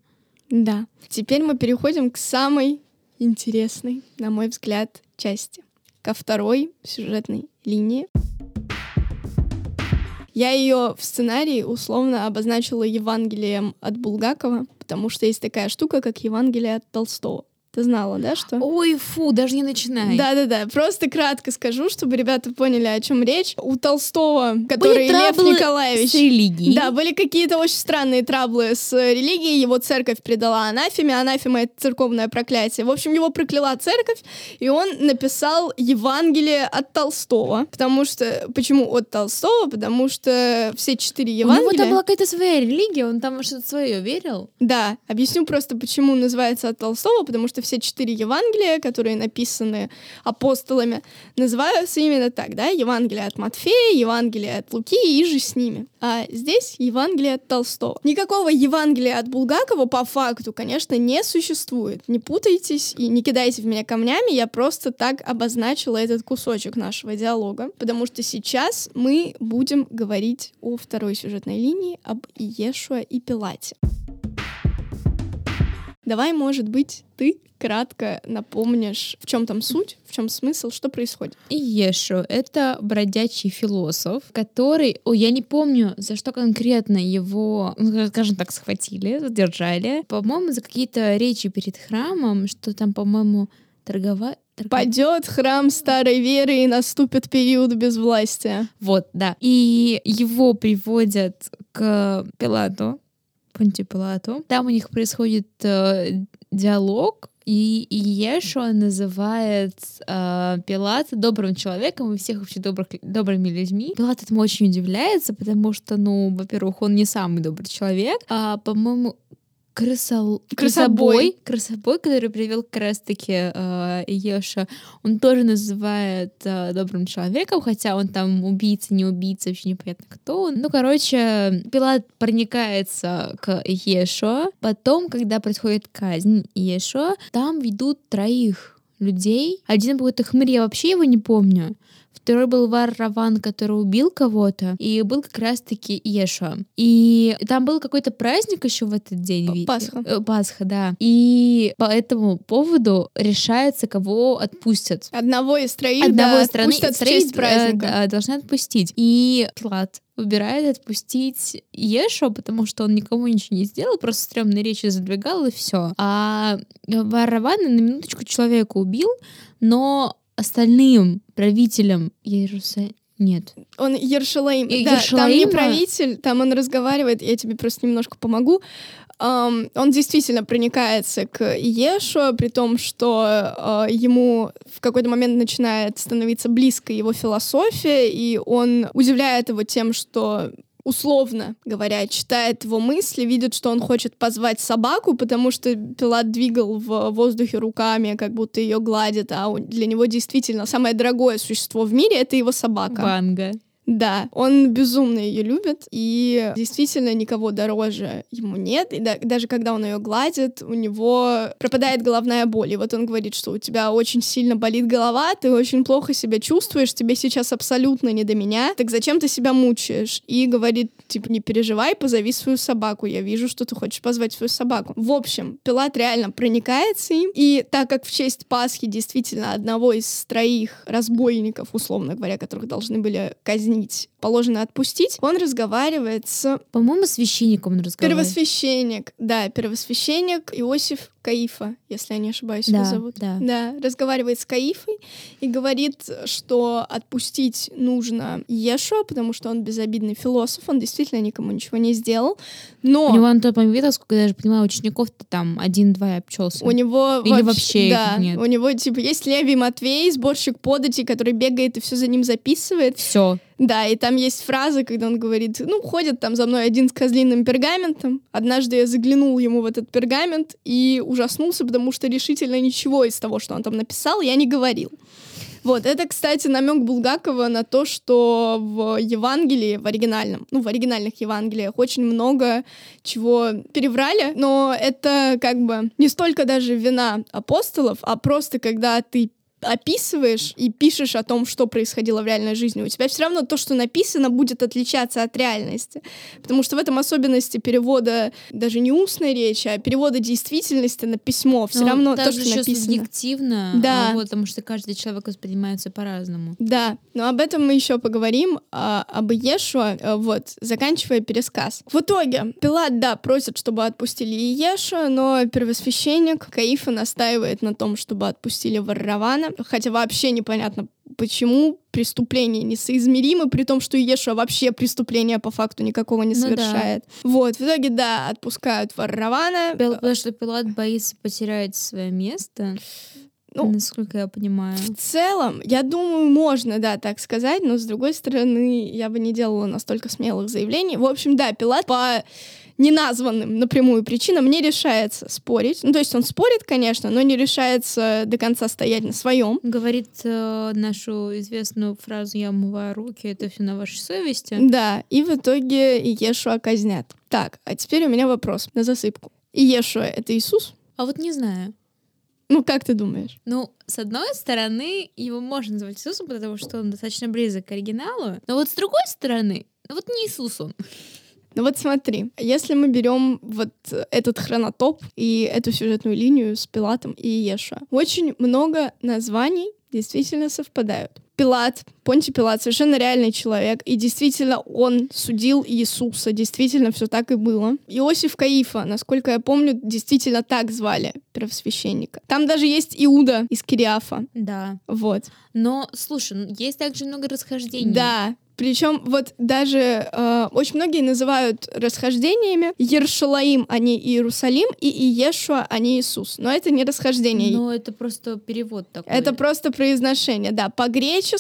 Да. Теперь мы переходим к самой интересной, на мой взгляд, части. Ко второй сюжетной линии. Я ее в сценарии условно обозначила Евангелием от Булгакова, потому что есть такая штука, как Евангелие от Толстого. Ты знала, да, что? Ой, фу, даже не начинай. Да-да-да, просто кратко скажу, чтобы ребята поняли, о чем речь. У Толстого, который Лев траблы Николаевич... С религией. Да, были какие-то очень странные траблы с религией. Его церковь предала анафеме. Анафема — это церковное проклятие. В общем, его прокляла церковь, и он написал Евангелие от Толстого. Потому что... Почему от Толстого? Потому что все четыре У него Евангелия... там была какая-то своя религия, он там что-то свое верил. Да, объясню просто, почему называется от Толстого, потому что все четыре Евангелия, которые написаны апостолами, называются именно так, да, Евангелие от Матфея, Евангелие от Луки и же с ними. А здесь Евангелие от Толстого. Никакого Евангелия от Булгакова по факту, конечно, не существует. Не путайтесь и не кидайте в меня камнями, я просто так обозначила этот кусочек нашего диалога, потому что сейчас мы будем говорить о второй сюжетной линии, об Иешуа и Пилате. Давай, может быть, ты кратко напомнишь, в чем там суть, в чем смысл, что происходит. И Ешо — это бродячий философ, который... Ой, я не помню, за что конкретно его, ну, скажем так, схватили, задержали. По-моему, за какие-то речи перед храмом, что там, по-моему, торговать... Падет храм старой веры и наступит период безвластия. Вот, да. И его приводят к Пилату, Понтию Пилату. Там у них происходит э, диалог, и Иешуа называет э, Пилата добрым человеком и всех вообще добрых, добрыми людьми. Пилат этому очень удивляется, потому что, ну, во-первых, он не самый добрый человек, а, по-моему, крысол... Крысобой. крысобой, который привел как раз-таки э, Иеша, он тоже называет э, добрым человеком, хотя он там убийца, не убийца, вообще непонятно кто он. Ну, короче, Пилат проникается к Иешуа. Потом, когда происходит казнь Иешуа, там ведут троих людей. Один это хмырь, я вообще его не помню. Второй был Вар-Раван, который убил кого-то, и был как раз-таки Иешуа. И там был какой-то праздник еще в этот день. П- видите? Пасха. Э, Пасха, да. И по этому поводу решается, кого отпустят. Одного из троих, Одного да, из страны, отпустят в троих, честь э, праздника. да, должны отпустить. И Пилат выбирает отпустить Ешо, потому что он никому ничего не сделал, просто стрёмные речи задвигал и все. А Варавана на минуточку человека убил, но остальным правителям Иерусалима Нет. Он Ершалаим. И да, там не правитель, там он разговаривает, я тебе просто немножко помогу. Ам, он действительно проникается к Иешуа, при том, что э, ему в какой-то момент начинает становиться близко его философия, и он удивляет его тем, что условно говоря, читает его мысли, видит, что он хочет позвать собаку, потому что Пилат двигал в воздухе руками, как будто ее гладит, а для него действительно самое дорогое существо в мире — это его собака. Ванга. Да, он безумно ее любит, и действительно никого дороже ему нет. И да- даже когда он ее гладит, у него пропадает головная боль. И вот он говорит, что у тебя очень сильно болит голова, ты очень плохо себя чувствуешь, тебе сейчас абсолютно не до меня, так зачем ты себя мучаешь? И говорит, типа, не переживай, позови свою собаку, я вижу, что ты хочешь позвать свою собаку. В общем, Пилат реально проникается им, и так как в честь Пасхи действительно одного из троих разбойников, условно говоря, которых должны были казнить, положено отпустить, он разговаривает с По-моему, священником он разговаривает. первосвященник, да, первосвященник Иосиф Каифа, если я не ошибаюсь, его Да, зовут. да. Да, разговаривает с Каифой и говорит, что отпустить нужно Ешуа, потому что он безобидный философ, он действительно никому ничего не сделал, но У него на тот момент, сколько я даже понимаю, учеников-то там один-два обчелся. у него Или вообще, вообще их да, нет. у него типа есть Левий Матвей, сборщик податей, который бегает и все за ним записывает, Все. Да, и там есть фраза, когда он говорит, ну, ходит там за мной один с козлиным пергаментом. Однажды я заглянул ему в этот пергамент и ужаснулся, потому что решительно ничего из того, что он там написал, я не говорил. Вот, это, кстати, намек Булгакова на то, что в Евангелии, в оригинальном, ну, в оригинальных Евангелиях очень много чего переврали, но это как бы не столько даже вина апостолов, а просто когда ты описываешь и пишешь о том, что происходило в реальной жизни, у тебя все равно то, что написано, будет отличаться от реальности. Потому что в этом особенности перевода даже не устной речи, а перевода действительности на письмо. Все Ну, равно то, что еще написано. субъективно, Да. а вот, потому что каждый человек воспринимается по-разному. Да, но об этом мы еще поговорим, а, об Иешуа, э, вот, заканчивая пересказ. В итоге Пилат, да, просит, чтобы отпустили Иешуа, но первосвященник Каифа настаивает на том, чтобы отпустили Варравана, хотя вообще непонятно, почему преступления несоизмеримы, при том, что Иешуа вообще преступления по факту никакого не Ну да. совершает. Вот, в итоге, да, отпускают Варравана. Потому что Пилат боится потерять свое место, Ну, насколько я понимаю. В целом, я думаю, можно, да, так сказать, но с другой стороны, я бы не делала настолько смелых заявлений. В общем, да, Пилат по неназванным напрямую причинам не решается спорить. Ну, то есть он спорит, конечно, но не решается до конца стоять на своем. Говорит э, нашу известную фразу «я умываю руки, это все на вашей совести». Да, и в итоге Иешуа казнят. Так, а теперь у меня вопрос на засыпку. Иешуа — это Иисус? А вот не знаю. Ну, как ты думаешь? Ну, с одной стороны, его можно называть Иисусом, потому что он достаточно близок к оригиналу. Но вот с другой стороны, ну вот не Иисус он. Ну вот смотри, если мы берем вот этот хронотоп и эту сюжетную линию с Пилатом и Иешуа, очень много названий действительно совпадают. Пилат, Понтий Пилат, совершенно реальный человек, и действительно он судил Иисуса, действительно все так и было. Иосиф Каифа, насколько я помню, действительно так звали первосвященника. Там даже есть Иуда из Кириафа, Да. вот. Но, слушай, ну, есть также много расхождений. Да. Причем вот даже э, очень многие называют расхождениями Ершалаим, а не Иерусалим, и Иешуа, а не Иисус. Но это не расхождение. Но это просто перевод такой. Это просто произношение, да. По-гречески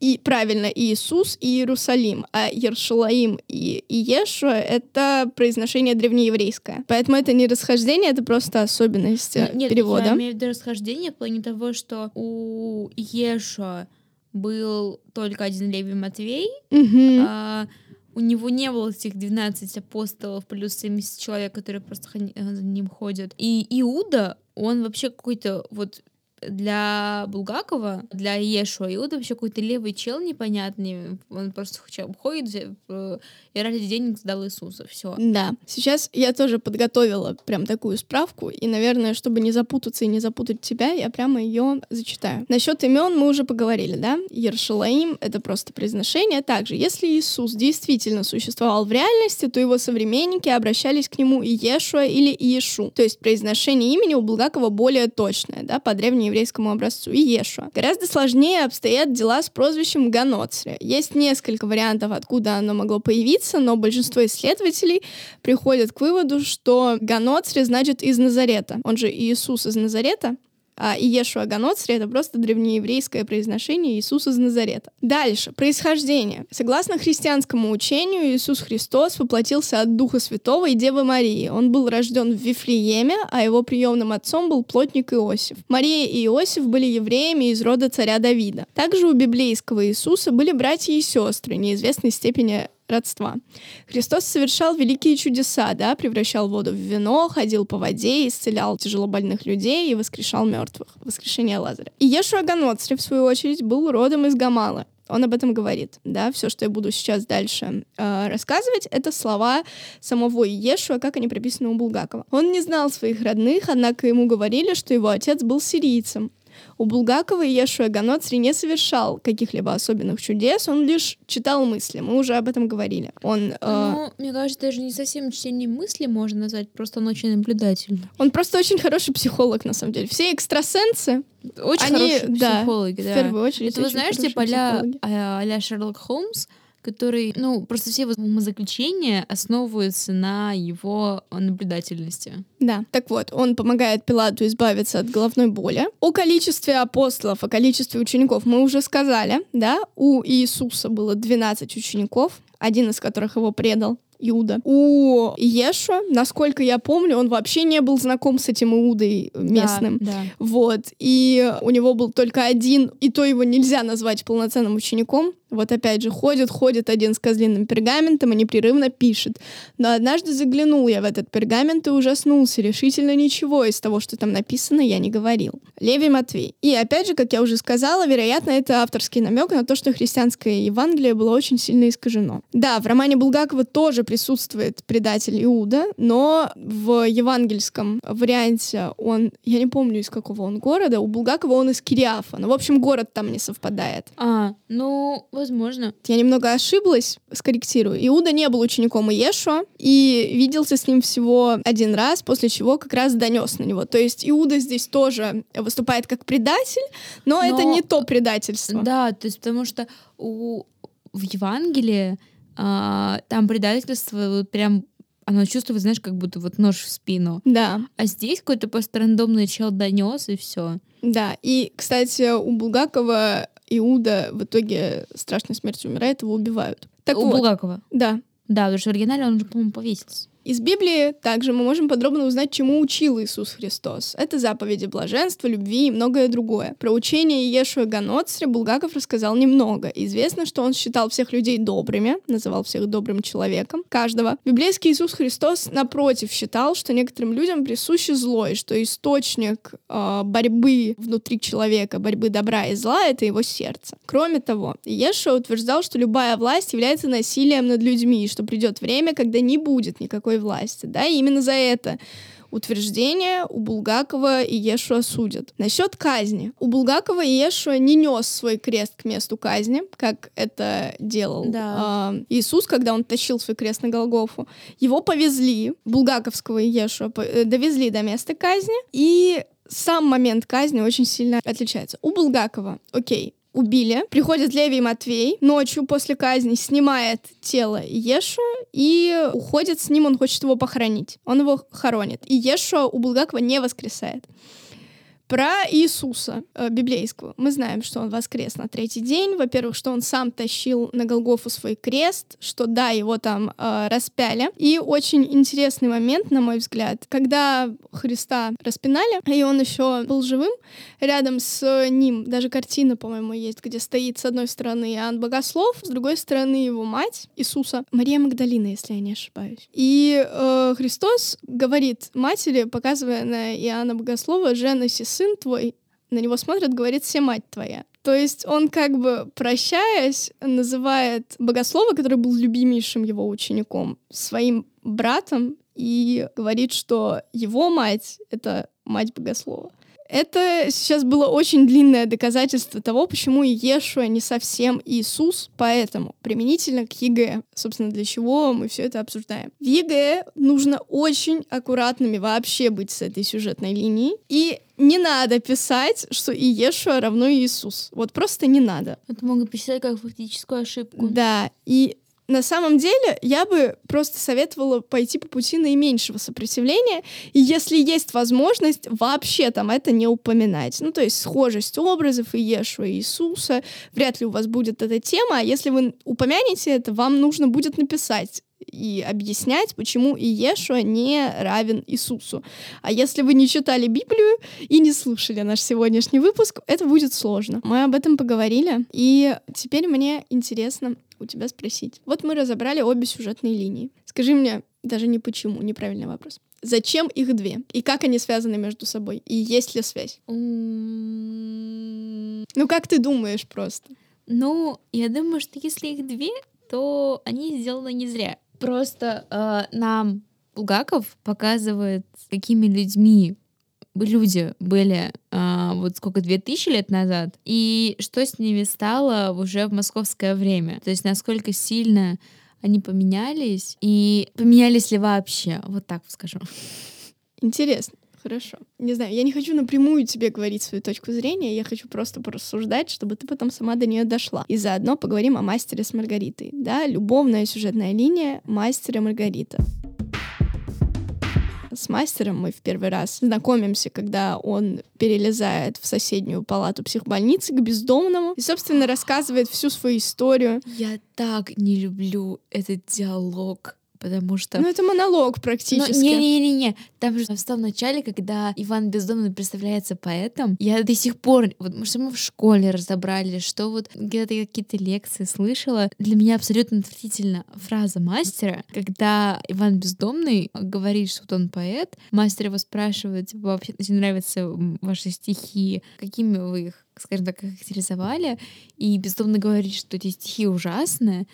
и правильно Иисус и Иерусалим, а Ершалаим и Иешуа — это произношение древнееврейское. Поэтому это не расхождение, это просто особенность э, Ну, Нет, перевода. я имею в виду расхождение в плане того, что у Ешуа был только один Левий Матвей, Мгм. а у него не было этих 12 апостолов плюс 70 человек, которые просто э, за ним ходят. И Иуда, он вообще какой-то вот для Булгакова, для Ешуа, Иуда вообще какой-то левый чел непонятный. Он просто ходит э, и ради денег сдал Иисуса. Все. Да. Сейчас я тоже подготовила прям такую справку, и, наверное, чтобы не запутаться и не запутать тебя, я прямо ее зачитаю. Насчет имен мы уже поговорили, да? Ершалаим — это просто произношение. Также, если Иисус действительно существовал в реальности, то его современники обращались к нему Иешуа или Иешу. То есть произношение имени у Булгакова более точное, да, по древнееврейски древнееврейскому образцу, Иешуа. Гораздо сложнее обстоят дела с прозвищем Ганоцри. Есть несколько вариантов, откуда оно могло появиться, но большинство исследователей приходят к выводу, что Ганоцри значит из Назарета. Он же Иисус из Назарета, а Иешуа Ганоцри — это просто древнееврейское произношение Иисуса из Назарета. Дальше. Происхождение. Согласно христианскому учению, Иисус Христос воплотился от Духа Святого и Девы Марии. Он был рожден в Вифлееме, а его приемным отцом был плотник Иосиф. Мария и Иосиф были евреями из рода царя Давида. Также у библейского Иисуса были братья и сестры неизвестной степени родства. Христос совершал великие чудеса, да, превращал воду в вино, ходил по воде, исцелял тяжелобольных людей и воскрешал мертвых. Воскрешение Лазаря. И Ешуа Ганоцри, в свою очередь, был родом из Гамала. Он об этом говорит, да, все, что я буду сейчас дальше э, рассказывать, это слова самого Иешуа, как они прописаны у Булгакова. Он не знал своих родных, однако ему говорили, что его отец был сирийцем. У Булгакова Ешуа Ганоцри не совершал каких-либо особенных чудес, он лишь читал мысли. Мы уже об этом говорили. Он, э... Ну, мне кажется, даже не совсем чтение мысли можно назвать, просто он очень наблюдательный. Он просто очень хороший психолог, на самом деле. Все экстрасенсы, очень они, хорошие да, психологи, да. в первую очередь. Это вы хорошие типа а- а-ля Шерлок Холмс, который, ну, просто все его умозаключения основываются на его наблюдательности. Да. Так вот, он помогает Пилату избавиться от головной боли. О количестве апостолов, о количестве учеников мы уже сказали, да? У Иисуса было 12 учеников, один из которых его предал. Иуда. У Ешуа, насколько я помню, он вообще не был знаком с этим Иудой местным. Да, да. Вот. И у него был только один, и то его нельзя назвать полноценным учеником. Вот опять же, ходит, ходит один с козлиным пергаментом и непрерывно пишет. Но однажды заглянул я в этот пергамент и ужаснулся. Решительно ничего из того, что там написано, я не говорил. Левий Матвей. И опять же, как я уже сказала, вероятно, это авторский намек на то, что христианское Евангелие было очень сильно искажено. Да, в романе Булгакова тоже присутствует предатель Иуда, но в евангельском варианте он, я не помню, из какого он города, у Булгакова он из Кириафа. Ну, в общем, город там не совпадает. А, ну, возможно. Я немного ошиблась, скорректирую. Иуда не был учеником Иешуа и виделся с ним всего один раз, после чего как раз донес на него. То есть Иуда здесь тоже выступает как предатель, но, Но- это не то предательство. Да, то есть потому что у, в Евангелии а, там предательство вот прям оно чувствует, знаешь, как будто вот нож в спину. Да, А здесь какой-то просто рандомный чел донес и все. да. И, кстати, у Булгакова Иуда в итоге страшной смертью умирает, его убивают. Так У вот, Булгакова. да. Да, потому что в оригинале он же, по-моему, повесился. Из Библии также мы можем подробно узнать, чему учил Иисус Христос. Это заповеди блаженства, любви и многое другое. Про учение Иешуа Ганоцри Булгаков рассказал немного. Известно, что он считал всех людей добрыми, называл всех добрым человеком, каждого. Библейский Иисус Христос, напротив, считал, что некоторым людям присуще зло, и что источник э, борьбы внутри человека, борьбы добра и зла — это его сердце. Кроме того, Иешуа утверждал, что любая власть является насилием над людьми, и что придет время, когда не будет никакой власти. Да? И именно за это утверждение у Булгакова и Ешуа судят. Насчет казни. У Булгакова и Ешуа не нес свой крест к месту казни, как это делал Да. а, Иисус, когда он тащил свой крест на Голгофу. Его повезли, булгаковского Иешуа, по- э, довезли до места казни, и сам момент казни очень сильно отличается. У Булгакова, окей, убили, приходит Левий Матвей ночью после казни, снимает тело Ешуа и уходит с ним, он хочет его похоронить. Он его хоронит. И Ешуа у Булгакова не воскресает. Про Иисуса э, библейского. Мы знаем, что он воскрес на третий день. Во-первых, что он сам тащил на Голгофу свой крест, что да, его там э, распяли. И очень интересный момент, на мой взгляд, когда Христа распинали, и он еще был живым, рядом с ним даже картина, по-моему, есть, где стоит с одной стороны Иоанн Богослов, с другой стороны его мать Иисуса, Мария Магдалина, если я не ошибаюсь. И э, Христос говорит матери, показывая на Иоанна Богослова, «Женоси, сын твой», на него смотрит, говорит, «Се мать твоя». То есть он как бы, прощаясь, называет Богослова, который был любимейшим его учеником, своим братом и говорит, что его мать — это мать Богослова. Это сейчас было очень длинное доказательство того, почему Иешуа не совсем Иисус, поэтому применительно к ЕГЭ. Собственно, для чего мы все это обсуждаем. В ЕГЭ нужно очень аккуратными вообще быть с этой сюжетной линией. И не надо писать, что Иешуа равно Иисус. Вот просто не надо. Это могут посчитать как фактическую ошибку. Да, и на самом деле я бы просто советовала пойти по пути наименьшего сопротивления, и если есть возможность, вообще там это не упоминать. Ну, то есть схожесть образов Иешуа и Иисуса, вряд ли у вас будет эта тема, а если вы упомянете это, вам нужно будет написать и объяснять, почему Иешуа не равен Иисусу. А если вы не читали Библию и не слушали наш сегодняшний выпуск, это будет сложно. Мы об этом поговорили, и теперь мне интересно у тебя спросить. Вот мы разобрали обе сюжетные линии. Скажи мне, даже не почему, неправильный вопрос. Зачем их две? И как они связаны между собой? И есть ли связь? Ну, как ты думаешь просто? Ну, я думаю, что если их две, то они сделаны не зря. Просто э, нам Булгаков показывает, какими людьми люди были а, вот сколько, 2000 лет назад, и что с ними стало уже в московское время. То есть насколько сильно они поменялись, и поменялись ли вообще, вот так скажу. Интересно. Хорошо. Не знаю, я не хочу напрямую тебе говорить свою точку зрения, я хочу просто порассуждать, чтобы ты потом сама до нее дошла. И заодно поговорим о мастере с Маргаритой. Да, любовная сюжетная линия мастера Маргарита. С мастером мы в первый раз знакомимся, когда он перелезает в соседнюю палату психбольницы к бездомному и, собственно, рассказывает всю свою историю. Я так не люблю этот диалог, потому что... Ну, это монолог Ну, практически. не-не-не-не, там же в самом начале, когда Иван Бездомный представляется поэтом, я до сих пор, вот может, мы в школе разобрали, что вот где-то какие-то лекции слышала, для меня абсолютно отвратительно фраза мастера, когда Иван Бездомный говорит, что вот он поэт, мастер его спрашивает, типа, вообще нравятся ваши стихи, какими вы их, скажем так, характеризовали, и Бездомный говорит, что эти стихи ужасные,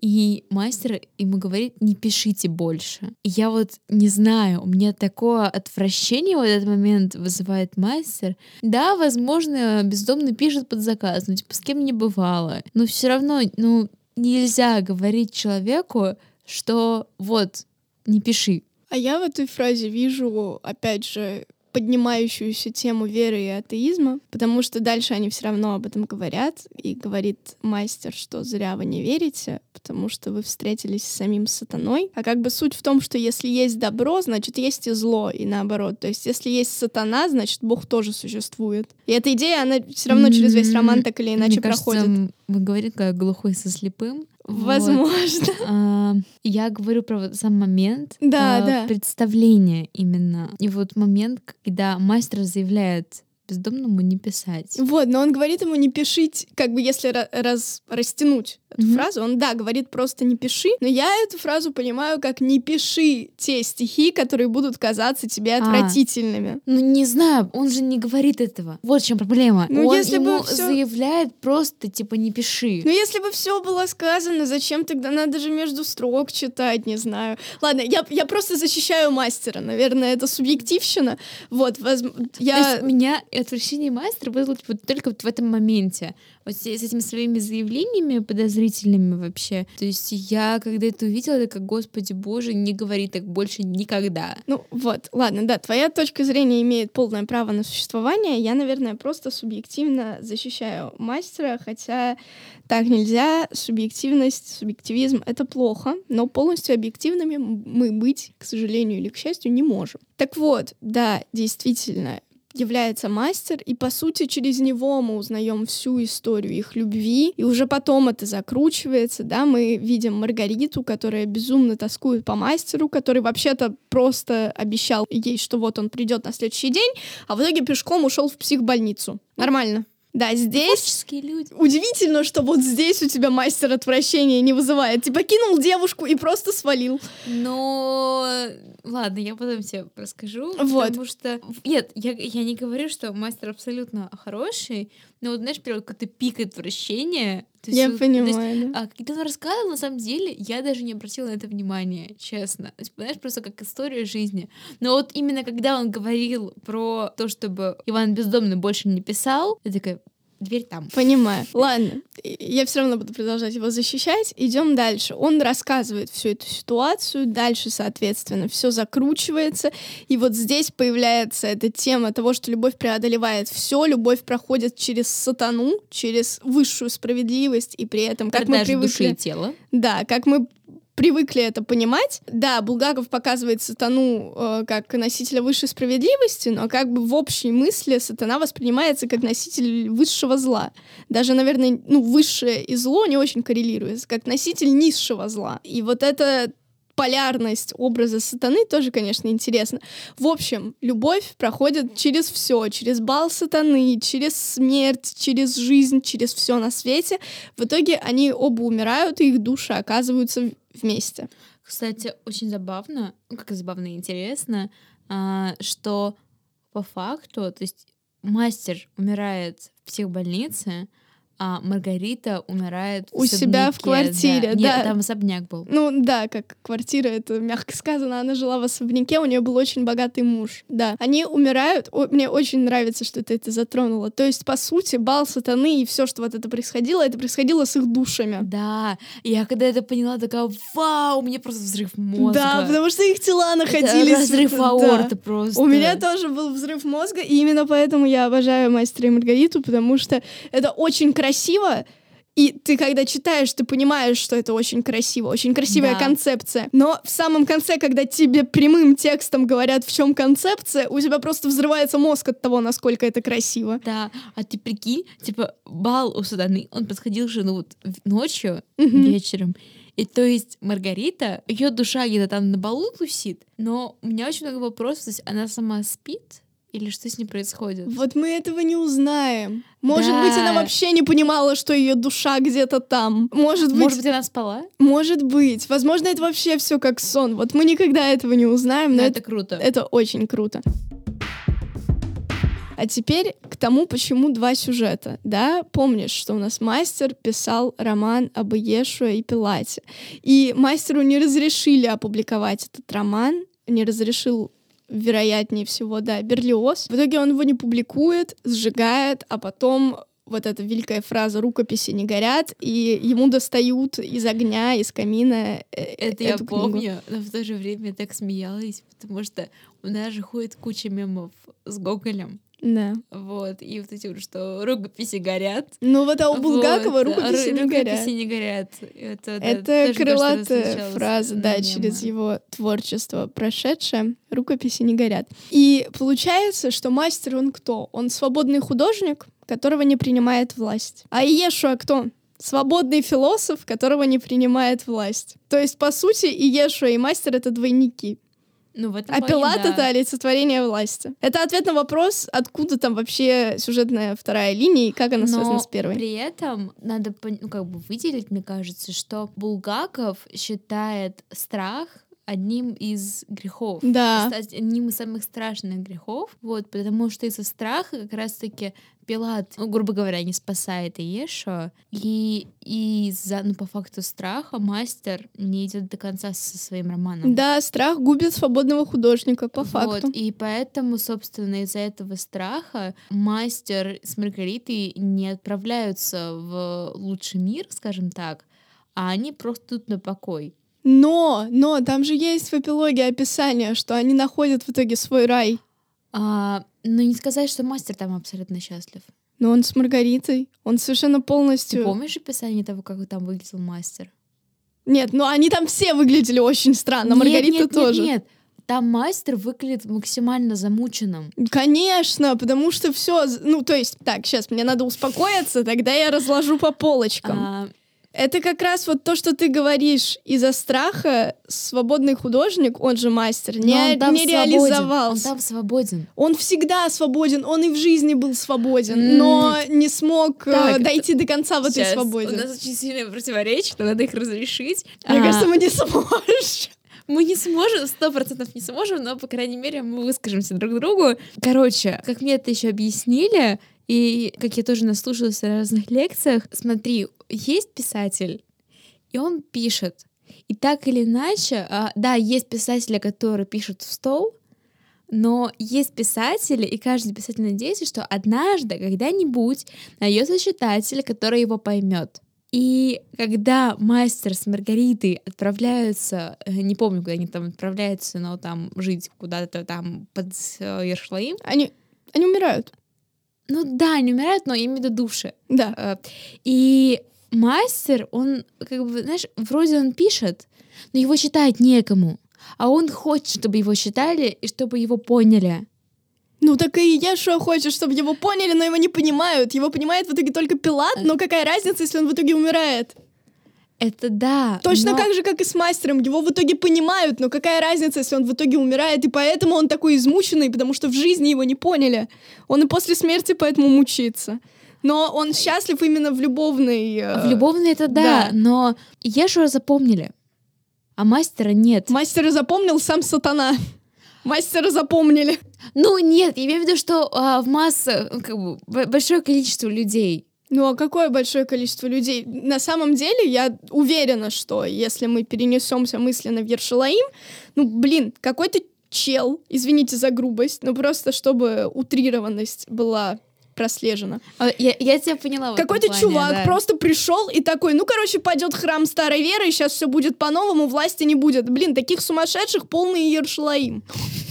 и мастер ему говорит, не пишите больше. И я вот не знаю, у меня такое отвращение в этот момент вызывает мастер. Да, возможно, бездомный пишет под заказ, ну типа с кем не бывало. Но все равно, ну, нельзя говорить человеку, что вот, не пиши. А я в этой фразе вижу, опять же, поднимающуюся тему веры и атеизма, потому что дальше они все равно об этом говорят, и говорит мастер, что зря вы не верите, потому что вы встретились с самим сатаной. А как бы суть в том, что если есть добро, значит есть и зло, и наоборот. То есть если есть сатана, значит Бог тоже существует. И эта идея, она все равно через весь роман так или иначе Мне кажется, проходит. м, вы говорите, как глухой со слепым. Вот. Возможно. А, Я говорю про вот сам момент Да, а, да. представления именно. И вот момент, когда мастер заявляет бездомному не писать. Вот, но он говорит ему не пишите, как бы если ра- раз, растянуть эту Мгм. фразу, он, да, говорит просто не пиши, но я эту фразу понимаю как не пиши те стихи, которые будут казаться тебе А. отвратительными. Ну, не знаю, он же не говорит этого. Вот в чем проблема. Ну, он если бы ему всё- заявляет просто, типа, не пиши. Ну, если бы все было сказано, зачем тогда надо же между строк читать, не знаю. Ладно, я, я просто защищаю мастера, наверное, это субъективщина. Вот, То я... есть меня отвращение мастера вызвало вот только вот в этом моменте. Вот с, этими своими заявлениями подозрительными вообще. То есть я, когда это увидела, такая, господи боже, не говори так больше никогда. Ну вот, ладно, да, твоя точка зрения имеет полное право на существование. Я, наверное, просто субъективно защищаю мастера, хотя так нельзя. Субъективность, субъективизм — это плохо, но полностью объективными мы быть, к сожалению или к счастью, не можем. Так вот, да, действительно, является мастер, и по сути через него мы узнаем всю историю их любви, и уже потом это закручивается, да, мы видим Маргариту, которая безумно тоскует по мастеру, который вообще-то просто обещал ей, что вот он придет на следующий день, а в итоге пешком ушел в психбольницу. Нормально. Да, здесь люди. удивительно, что вот здесь у тебя мастер отвращения не вызывает. Типа кинул девушку и просто свалил. Но ладно, я потом тебе расскажу. Вот. Потому что... Нет, я, я не говорю, что мастер абсолютно хороший, но вот, знаешь, прям какой-то пик отвращения. то есть Я вот, то есть, понимаю, да. а когда он рассказывал, на самом деле, я даже не обратила на это внимания, честно. То есть, понимаешь, просто как история жизни. Но вот именно когда он говорил про то, чтобы Иван Бездомный больше не писал, я такая, дверь там. Понимаю. Ладно, я все равно буду продолжать его защищать. Идем дальше. Он рассказывает всю эту ситуацию, дальше, соответственно, все закручивается. И вот здесь появляется эта тема того, что любовь преодолевает все, любовь проходит через сатану, через высшую справедливость, и при этом, как мы Продажа души привыкли... и тела. Да, как мы привыкли это понимать. Да, Булгаков показывает сатану э, как носителя высшей справедливости, но как бы в общей мысли сатана воспринимается как носитель высшего зла. Даже, наверное, ну, высшее и зло не очень коррелируется, как носитель низшего зла. И вот это полярность образа сатаны тоже, конечно, интересно. В общем, любовь проходит через все, через бал сатаны, через смерть, через жизнь, через все на свете. В итоге они оба умирают, и их души оказываются вместе. Кстати, очень забавно, ну как забавно и интересно, а, что по факту, то есть мастер умирает в психбольнице, а Маргарита умирает в У себя в квартире, Нет, да. там особняк был. Ну да, как квартира, это мягко сказано, она жила в особняке, у нее был очень богатый муж. Да, они умирают. О, мне очень нравится, что ты это затронула. То есть, по сути, бал сатаны и все, что вот это происходило, это происходило с их душами. Да, я когда это поняла, такая, вау, у меня просто взрыв мозга. Да, потому что их тела Это находились... разрыв в- да. аорты просто. У меня тоже был взрыв мозга, и именно поэтому я обожаю мастера и Маргариту, потому что это очень красиво. И ты, когда читаешь, ты понимаешь, что это очень красиво, очень красивая Да. концепция. Но в самом конце, когда тебе прямым текстом говорят, в чем концепция, у тебя просто взрывается мозг от того, насколько это красиво. Да, а ты прикинь, типа, бал у сатаны, он подходил же, ну вот, ночью, Мгм. вечером. И то есть Маргарита, ее душа где-то там на балу тусит, но у меня очень много вопросов, то есть она сама спит? Или что с ней происходит? Вот мы этого не узнаем. Может Да. быть, она вообще не понимала, что ее душа где-то там. Может быть, Может быть, она спала? Может быть. Возможно, это вообще все как сон. Вот мы никогда этого не узнаем, но Но это, это круто. это очень круто. А теперь к тому, почему два сюжета. Да, помнишь, что у нас мастер писал роман об Иешуа и Пилате. И мастеру не разрешили опубликовать этот роман, не разрешил вероятнее всего, да, Берлиоз. В итоге он его не публикует, сжигает, а потом вот эта великая фраза «рукописи не горят», и ему достают из огня, из камина э, Это я эту книгу. помню, но в то же время я так смеялась, потому что у нас же ходит куча мемов с Гоголем. Да. Вот, и вот эти вот, что рукописи горят. Ну вот, а у Булгакова Вот, рукописи ру- не рукописи горят. не горят. Это, да, Это кажется, крылатая фраза, да, мемах. через его творчество прошедшее. Рукописи не горят. И получается, что мастер он кто? Он свободный художник, которого не принимает власть. А Иешуа кто? Свободный философ, которого не принимает власть. То есть, по сути, Иешуа и мастер — это двойники. Ну, в этом А плане, Пилат — да. это олицетворение власти. Это ответ на вопрос, откуда там вообще сюжетная вторая линия и как она связана Но с первой. при этом надо ну, как бы выделить, мне кажется, что Булгаков считает страх одним из грехов. Да. Кстати, одним из самых страшных грехов, вот, потому что из-за страха как раз-таки Пилат, ну, грубо говоря, не спасает Иешуа, и из-за, ну, по факту страха мастер не идет до конца со своим романом. Да, страх губит свободного художника, по факту. Вот, и поэтому, собственно, из-за этого страха мастер с Маргаритой не отправляются в лучший мир, скажем так, а они просто тут на покой. Но, но, там же есть в эпилоге описание, что они находят в итоге свой рай. А, но не сказать, что мастер там абсолютно счастлив. Но он с Маргаритой, он совершенно Ты полностью... помнишь описание того, как там выглядел мастер? Нет, ну они там все выглядели очень странно, Нет, Маргарита нет, нет, тоже. Нет, Там мастер выглядит максимально замученным. Конечно, потому что все, ну то есть, так, сейчас мне надо успокоиться, тогда я разложу по полочкам. А, Это как раз вот то, что ты говоришь, из-за страха свободный художник, он же мастер, не, он там не свободен, реализовался. Он там свободен. Он всегда свободен, он и в жизни был свободен, М. но не смог э, Так, дойти до конца в этой свободе. У нас очень сильное противоречие, но надо их разрешить. Мне А, кажется, мы не сможем. Мы не сможем, сто процентов не сможем, но, по крайней мере, мы выскажемся друг другу. Короче, как мне это еще объяснили, и как я тоже наслушалась на разных лекциях, смотри, есть писатель, и он пишет. И так или иначе, а, да, есть писатели, которые пишут в стол, но есть писатели, и каждый писатель надеется, что однажды, когда-нибудь найдется читатель, который его поймет. И когда мастер с Маргаритой отправляются, э, не помню, куда они там отправляются, но там жить куда-то там под Ершлаим. Они, они умирают. Ну да, они умирают, но виду души. Да. Э, и мастер, он, как бы, знаешь, вроде он пишет, но его читать некому. А он хочет, чтобы его читали и чтобы его поняли. Ну так и Ешуа хочет, чтобы его поняли, но его не понимают. Его понимает в итоге только Пилат, но какая разница, если он в итоге умирает? Это да. Точно но... так же, как и с мастером. Его в итоге понимают, но какая разница, если он в итоге умирает, и поэтому он такой измученный, потому что в жизни его не поняли. Он и после смерти поэтому мучается. Но он счастлив именно в любовной... Э... В любовной это да, да. но Ешуа запомнили, а мастера нет. Мастера запомнил сам сатана. Мастера запомнили. Ну нет, я имею в виду, что а, в массе как бы, большое количество людей. Ну а какое большое количество людей? На самом деле я уверена, что если мы перенесемся мысленно в Ершалаим, ну блин, какой-то чел, извините за грубость, но просто чтобы утрированность была прослежено. А, я, я тебя поняла. Какой-то чувак да. просто пришел и такой, ну, короче, пойдет храм старой веры, и сейчас все будет по-новому, власти не будет. Блин, таких сумасшедших полный Ершлаим.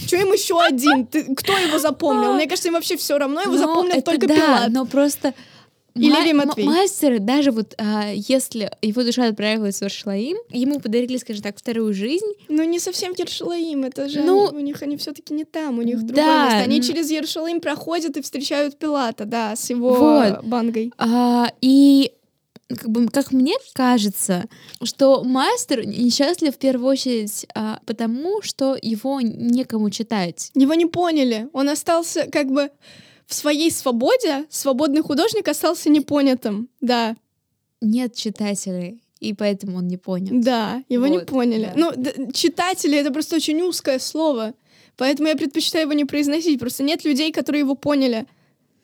Че им еще один? Ты, кто его запомнил? Мне кажется, им вообще все равно, его запомнил только да, Пилат. но просто и Левий Матвей. Мастер, даже вот а, если его душа отправилась в Ершлаим, ему подарили, скажем так, вторую жизнь. Ну, не совсем Ершалаим, это же ну, они, у них они все-таки не там, у них другое да, место. Они через Ершалаим проходят и встречают Пилата, да, с его вот. бангой. А, и как, бы, как мне кажется, что мастер несчастлив в первую очередь а, потому, что его некому читать. Его не поняли. Он остался как бы в своей свободе свободный художник остался непонятым, да. Нет читателей, и поэтому он не понял. Да, его вот, не поняли. Да. Ну, да, читатели — это просто очень узкое слово, поэтому я предпочитаю его не произносить. Просто нет людей, которые его поняли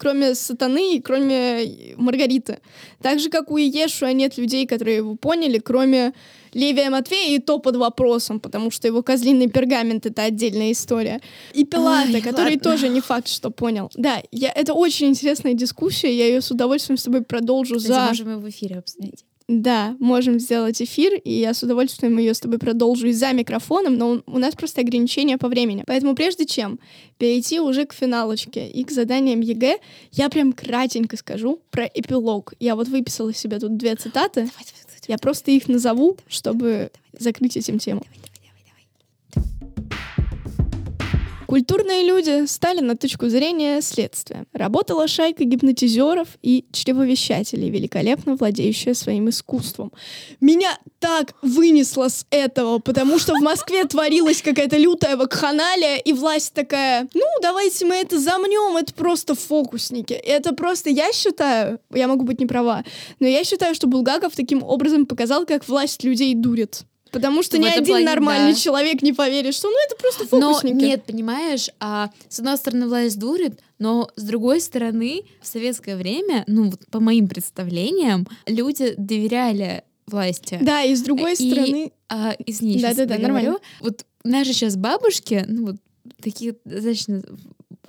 кроме сатаны и кроме Маргариты. Так же, как у Иешуа нет людей, которые его поняли, кроме Левия Матвея, и то под вопросом, потому что его козлиный пергамент — это отдельная история. И Пилата, Ой, который ладно. тоже не факт, что понял. Да, я, это очень интересная дискуссия, я ее с удовольствием с тобой продолжу Кстати, за... можем в эфире обсудить. Да, можем сделать эфир, и я с удовольствием ее с тобой продолжу и за микрофоном, но у нас просто ограничения по времени. Поэтому прежде чем перейти уже к финалочке и к заданиям ЕГЭ, я прям кратенько скажу про эпилог. Я вот выписала себе тут две цитаты. Давай, давай, я просто их назову, чтобы закрыть этим тему. Культурные люди стали на точку зрения следствия. Работала шайка гипнотизеров и чревовещателей, великолепно владеющая своим искусством. Меня так вынесло с этого, потому что в Москве творилась какая-то лютая вакханалия, и власть такая, ну, давайте мы это замнем, это просто фокусники. Это просто, я считаю, я могу быть не права, но я считаю, что Булгаков таким образом показал, как власть людей дурит. Потому что в ни один плане, нормальный да. человек не поверит, что ну это просто фокусники. Но нет, понимаешь, а, с одной стороны власть дурит, но с другой стороны в советское время, ну вот по моим представлениям, люди доверяли власти. Да, и с другой и, стороны... А, извини, да, да, да, нормально. Вот наши сейчас бабушки, ну вот такие достаточно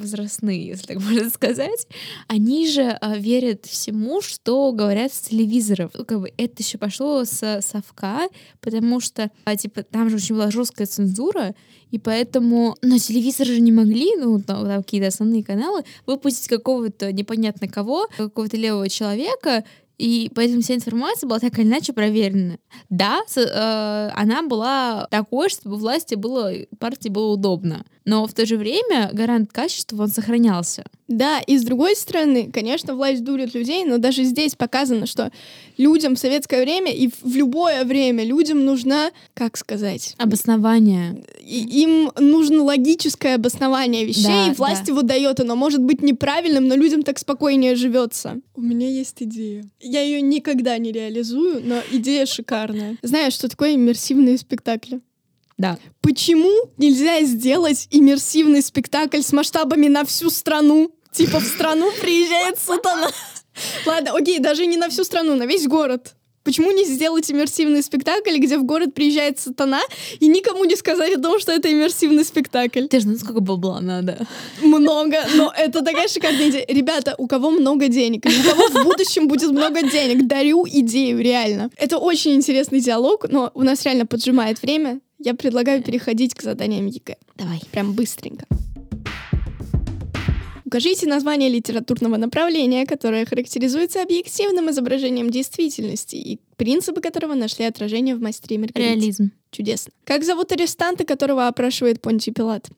возрастные, если так можно сказать, они же а, верят всему, что говорят с телевизоров. Ну, как бы это еще пошло с совка, потому что, а, типа, там же очень была жесткая цензура, и поэтому на телевизор же не могли, ну, там, там какие-то основные каналы, выпустить какого-то непонятно кого, какого-то левого человека, и поэтому вся информация была так или иначе проверена. Да, с, э, она была такой, чтобы власти было, партии было удобно. Но в то же время гарант качества, он сохранялся. Да, и с другой стороны, конечно, власть дурит людей, но даже здесь показано, что людям в советское время и в любое время людям нужна, как сказать... Обоснование. И, им нужно логическое обоснование вещей, да, и власть да. его дает. Оно может быть неправильным, но людям так спокойнее живется. У меня есть идея. Я ее никогда не реализую, но идея шикарная. Знаешь, что такое иммерсивные спектакли? Да. Почему нельзя сделать иммерсивный спектакль с масштабами на всю страну? Типа в страну приезжает сатана. Ладно, окей, даже не на всю страну, на весь город. Почему не сделать иммерсивный спектакль, где в город приезжает сатана, и никому не сказать о том, что это иммерсивный спектакль? Ты же знаешь, сколько бабла надо. Много, но это такая шикарная идея. Ребята, у кого много денег, у кого в будущем будет много денег, дарю идею, реально. Это очень интересный диалог, но у нас реально поджимает время. Я предлагаю переходить к заданиям ЕГЭ. Давай. Прям быстренько. Укажите название литературного направления, которое характеризуется объективным изображением действительности и принципы которого нашли отражение в «Мастере Маргарите». Реализм. Чудесно. Как зовут арестанта, которого опрашивает Понтий Пилат?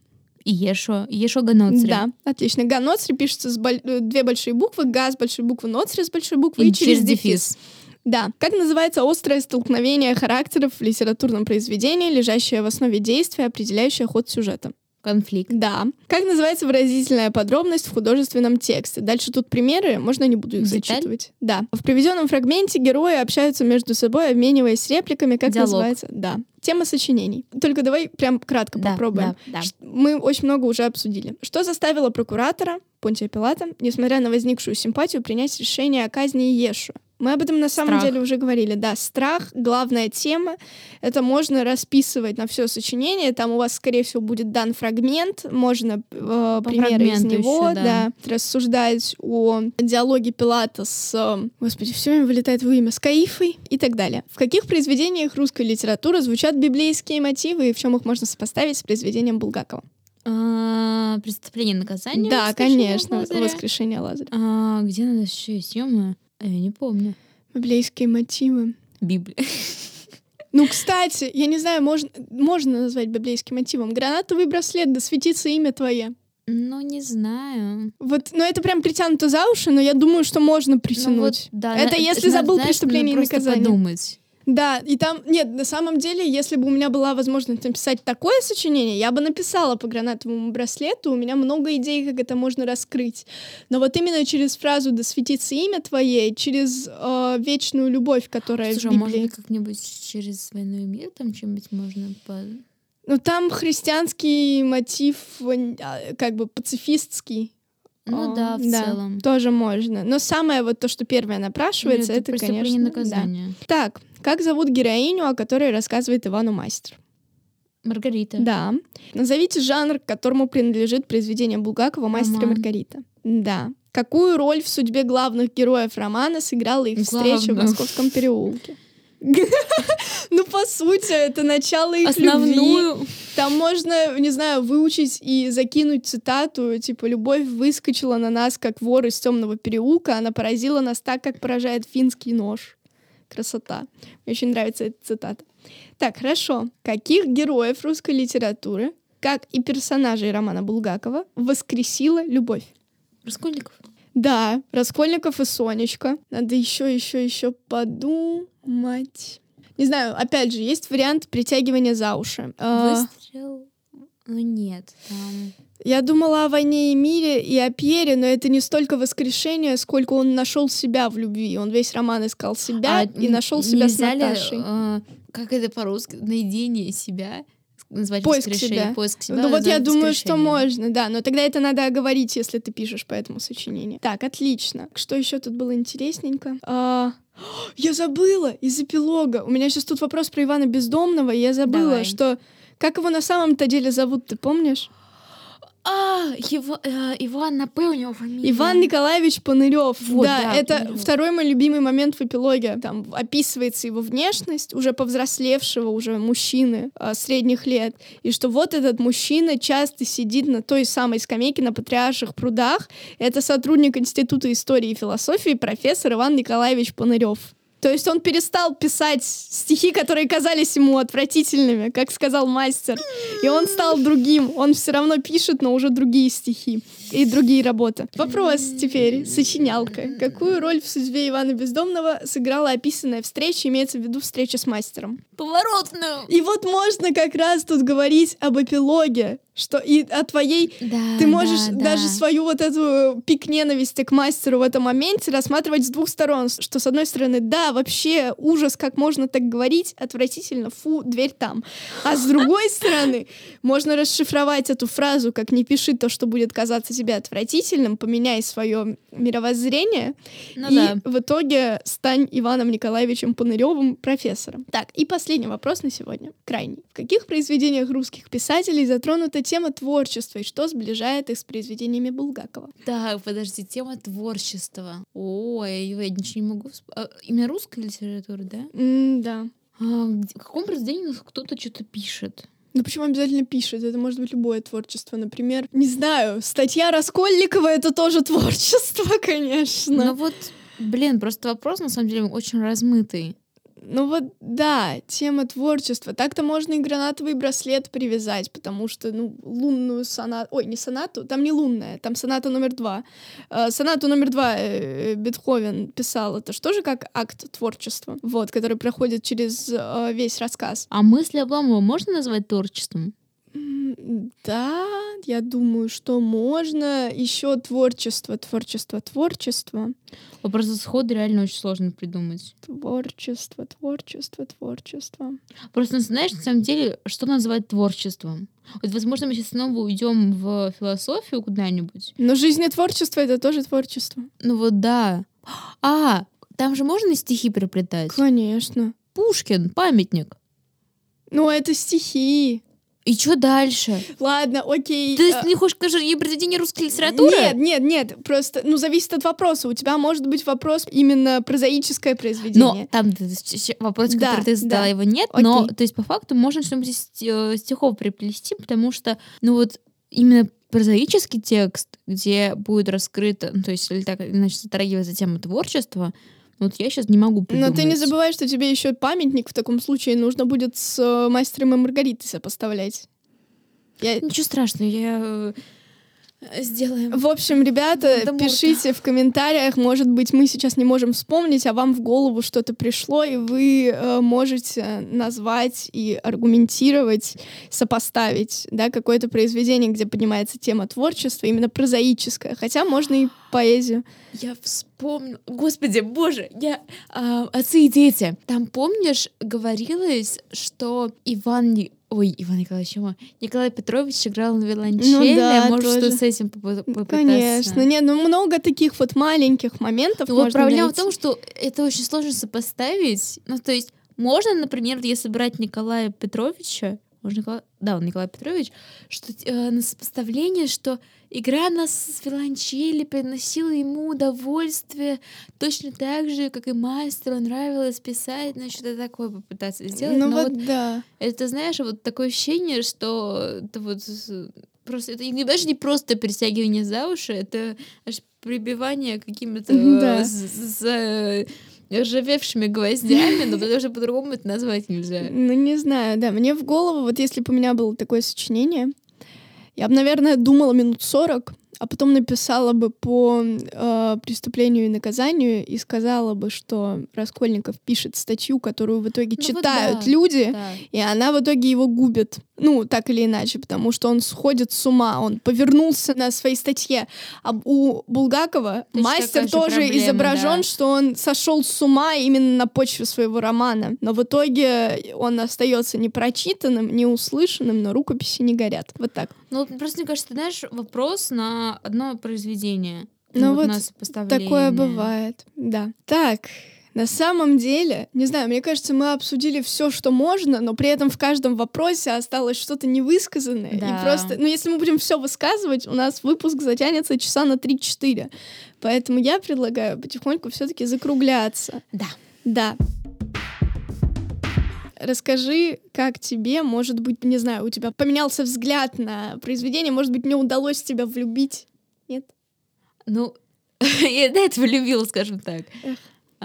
Иешо. Иешо Ганоцри. Да, отлично. Ганоцри пишется с боль- э, две большие буквы, га с большой буквы, ноцри с большой буквы и, И через, через дефис. дефис. Да. Как называется острое столкновение характеров в литературном произведении, лежащее в основе действия, определяющее ход сюжета? Конфликт. Да. Как называется выразительная подробность в художественном тексте? Дальше тут примеры, можно не буду их Деталь? зачитывать. Да. В приведенном фрагменте герои общаются между собой, обмениваясь репликами, как Диалог. называется. Да. Тема сочинений. Только давай прям кратко Да, попробуем. да, да. Мы очень много уже обсудили. Что заставило прокуратора Понтия Пилата, несмотря на возникшую симпатию, принять решение о казни Иешу? Мы об этом на самом Страх. деле уже говорили. Да, страх — главная тема. Это можно расписывать на все сочинение. Там у вас, скорее всего, будет дан фрагмент. Можно э, примеры из него, ещё, да. да. рассуждать о диалоге Пилата с... э, Господи, все время вылетает в имя. С Каифой и так далее. В каких произведениях русской литературы звучат библейские мотивы и в чем их можно сопоставить с произведением Булгакова? А, Преступление и наказание. Да, конечно, Лазаря. воскрешение Лазаря. А, где надо еще есть? Ё-моё. А, Я не помню. Библейские мотивы. Библия. Ну, кстати, я не знаю, можно, можно назвать библейским мотивом. Гранатовый браслет, да светится имя твое. Ну, не знаю. Вот, ну это прям притянуто за уши, но я думаю, что можно Ну, притянуть. вот, да, Это на- если надо, забыл знаешь, преступление и наказание. подумать. Да, и там, нет, на самом деле, если бы у меня была возможность написать такое сочинение, я бы написала по гранатовому браслету, у меня много идей, как это можно раскрыть. Но вот именно через фразу «да светится имя твое», через э, вечную любовь, которая Слушай, а в может Библии. быть, как-нибудь через «Войну и мир» там чем-нибудь можно по... Ну, там христианский мотив, а, как бы пацифистский. Ну А, да, в целом. Тоже можно. Но самое вот то, что первое напрашивается, Или это, преступление конечно, да. Так, как зовут героиню, о которой рассказывает Ивану Мастер? Маргарита. Да. Назовите жанр, к которому принадлежит произведение Булгакова «Мастер и. Маргарита». Да. Какую роль в судьбе главных героев романа сыграла их встреча в. Московском переулке? Ну, по сути, это начало их любви. Основную. Там можно, не знаю, выучить и закинуть цитату, типа «Любовь выскочила на нас, как вор из темного переулка, она поразила нас так, как поражает финский нож». Красота. Мне очень нравится эта цитата. Так, хорошо. Каких героев русской литературы, как и персонажей романа Булгакова, воскресила любовь? Раскольников. Да, Раскольников и Сонечка. Надо еще, еще, еще подумать. Не знаю, опять же, есть вариант притягивания за уши. А, Выстрел. Ну нет, там... Я думала о войне и мире и о Пьере, но это не столько воскрешение, сколько он нашел себя в любви. Он весь роман искал себя А и нашел себя с нельзя ли, Наташей. э, как это по-русски? Наедине себя? Назвать Поиск себя. Поиск себя. ну вот я думаю, что можно, да, но тогда это надо оговорить, если ты пишешь по этому сочинению. Так, отлично. Что еще тут было интересненько? А, я забыла из эпилога. У меня сейчас тут вопрос про Ивана Бездомного, и я забыла, Давай. что как его на самом-то деле зовут, ты помнишь? А, его, э, Иван, напомнил фамилию. Иван Николаевич Панырев. Вот, да, да, это Панырёв. второй мой любимый момент в эпилоге. Там описывается его внешность уже повзрослевшего уже мужчины а, средних лет. И что вот этот мужчина часто сидит на той самой скамейке на Патриарших прудах. Это сотрудник Института истории и философии профессор Иван Николаевич Панырев. То есть он перестал писать стихи, которые казались ему отвратительными, как сказал мастер. И он стал другим. Он все равно пишет, но уже другие стихи и другие работы. Вопрос теперь. Сочинялка. Какую роль в судьбе Ивана Бездомного сыграла описанная встреча, имеется в виду встреча с мастером? Поворотную. И вот можно как раз тут говорить об эпилоге, что и о твоей Да, ты можешь да, даже да. свою вот эту пик ненависти к мастеру в этом моменте рассматривать с двух сторон. Что, с одной стороны, да, вообще ужас, как можно так говорить, отвратительно, фу, дверь там. А с другой стороны, можно расшифровать эту фразу, как не пиши то, что будет казаться тебе отвратительным, поменяй свое мировоззрение, Ну и да. в итоге стань Иваном Николаевичем Паныревым профессором. Так, и последний вопрос на сегодня, крайний. В каких произведениях русских писателей затронута тема творчества и что сближает их с произведениями Булгакова? Так, подожди, тема творчества. Ой, я ничего не могу... всп- а, Именно русская литература, да? М, да. А, в каком произведении у нас кто-то что-то пишет? Ну почему обязательно пишет? Это может быть любое творчество. Например, не знаю, статья Раскольникова — это тоже творчество, Ну конечно. вот, блин, просто вопрос на самом деле очень размытый. Ну вот да, тема творчества. Так-то можно и гранатовый браслет привязать, потому что, ну, лунную сонату... Ой, не сонату, там не лунная, там соната номер два. Э, сонату номер два э, Бетховен писал. Это же как акт творчества, вот, который проходит через э, весь рассказ. А мысли Обломова можно назвать творчеством? Да, я думаю, что можно. Еще творчество, творчество, творчество. Просто сходу реально очень сложно придумать. Творчество, творчество, творчество. Просто, знаешь, на самом деле, что называть творчеством? Вот, возможно, мы сейчас снова уйдем в философию куда-нибудь. Но жизнь и творчество — это тоже творчество. Ну вот да. А, там же можно стихи приплетать? Конечно. Пушкин, памятник. Ну, это стихи. И что дальше? Ладно, окей. Ты а, не хочешь сказать, ей произведение русской литературы? Нет, нет, нет, просто, ну, зависит от вопроса. У тебя может быть вопрос именно прозаическое произведение. Но там вопрос, Да, который ты задала, да. его нет. Но, Окей. то есть, по факту, можно что-нибудь из э, стихов приплести, потому что, ну вот, именно прозаический текст, где будет раскрыто, ну, то есть, или так, иначе затрагивается тема творчества, вот я сейчас не могу Но придумать. ты не забывай, что тебе еще памятник в таком случае нужно будет с э, мастером и Маргаритой сопоставлять. Я... Ничего страшного, я э, сделаем. В общем, ребята, Волан-де-Морта. пишите в комментариях, может быть, мы сейчас не можем вспомнить, а вам в голову что-то пришло, и вы э, можете назвать и аргументировать, сопоставить, да, какое-то произведение, где поднимается тема творчества, именно прозаическое, хотя можно и поэзию. Я вспомню. Господи, боже, я... а, отцы и дети. Там, помнишь, говорилось, что Иван... Ой, Иван Николаевич, чего? Николай Петрович играл на виолончели. Ну да, Может, что тоже. с этим попы- попытаться? Конечно. Нет, ну много таких вот маленьких моментов Ну можно проблема найти. в том, что это очень сложно сопоставить. Ну, то есть, можно, например, если брать Николая Петровича, можно Никола- Да, он Николай Петрович, что э, на сопоставление, что игра на с виолончели приносила ему удовольствие точно так же, как и мастеру нравилось писать, ну, что-то такое попытаться сделать. Ну Но вот, вот да. это, знаешь, вот такое ощущение, что это вот просто это не- даже не просто перетягивание за уши, это аж прибивание какими-то Да. э, э, ржавевшими гвоздями, но даже по-другому это назвать нельзя. Ну, не знаю, да. Мне в голову, вот если бы у меня было такое сочинение, я бы, наверное, думала минут 40, а потом написала бы по э, преступлению и наказанию и сказала бы, что Раскольников пишет статью, которую в итоге Ну вот читают да, люди, Да. и она в итоге его губит. Ну, так или иначе, потому что он сходит с ума, он повернулся на своей статье. А у Булгакова Точно мастер тоже проблема, изображен, да. что он сошел с ума именно на почве своего романа. Но в итоге он остается непрочитанным, неуслышанным, но рукописи не горят. Вот так. Ну, вот просто, мне кажется, ты знаешь, вопрос на одно произведение. Ну вот на сопоставление. Такое бывает, да. Так, на самом деле, не знаю, мне кажется, мы обсудили все, что можно, но при этом в каждом вопросе осталось что-то невысказанное. Да. И просто, ну, если мы будем все высказывать, у нас выпуск затянется часа на 3-4. Поэтому я предлагаю потихоньку все-таки закругляться. Да. Да. Расскажи, как тебе, может быть, не знаю, у тебя поменялся взгляд на произведение, может быть, мне удалось тебя влюбить? Нет? Ну, я до этого любила, скажем так. Эх.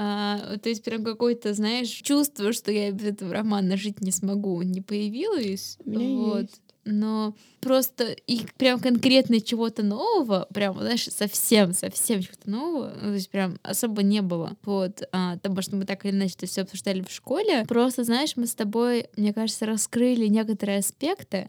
А, то есть прям какое-то, знаешь, чувство, что я без этого романа жить не смогу, не появилось. Вот. есть. Но просто и прям конкретно чего-то нового, прям, знаешь, совсем, совсем чего-то нового, ну, то есть прям особо не было. Вот, а, потому что мы так или иначе это все обсуждали в школе. Просто, знаешь, мы с тобой, мне кажется, раскрыли некоторые аспекты,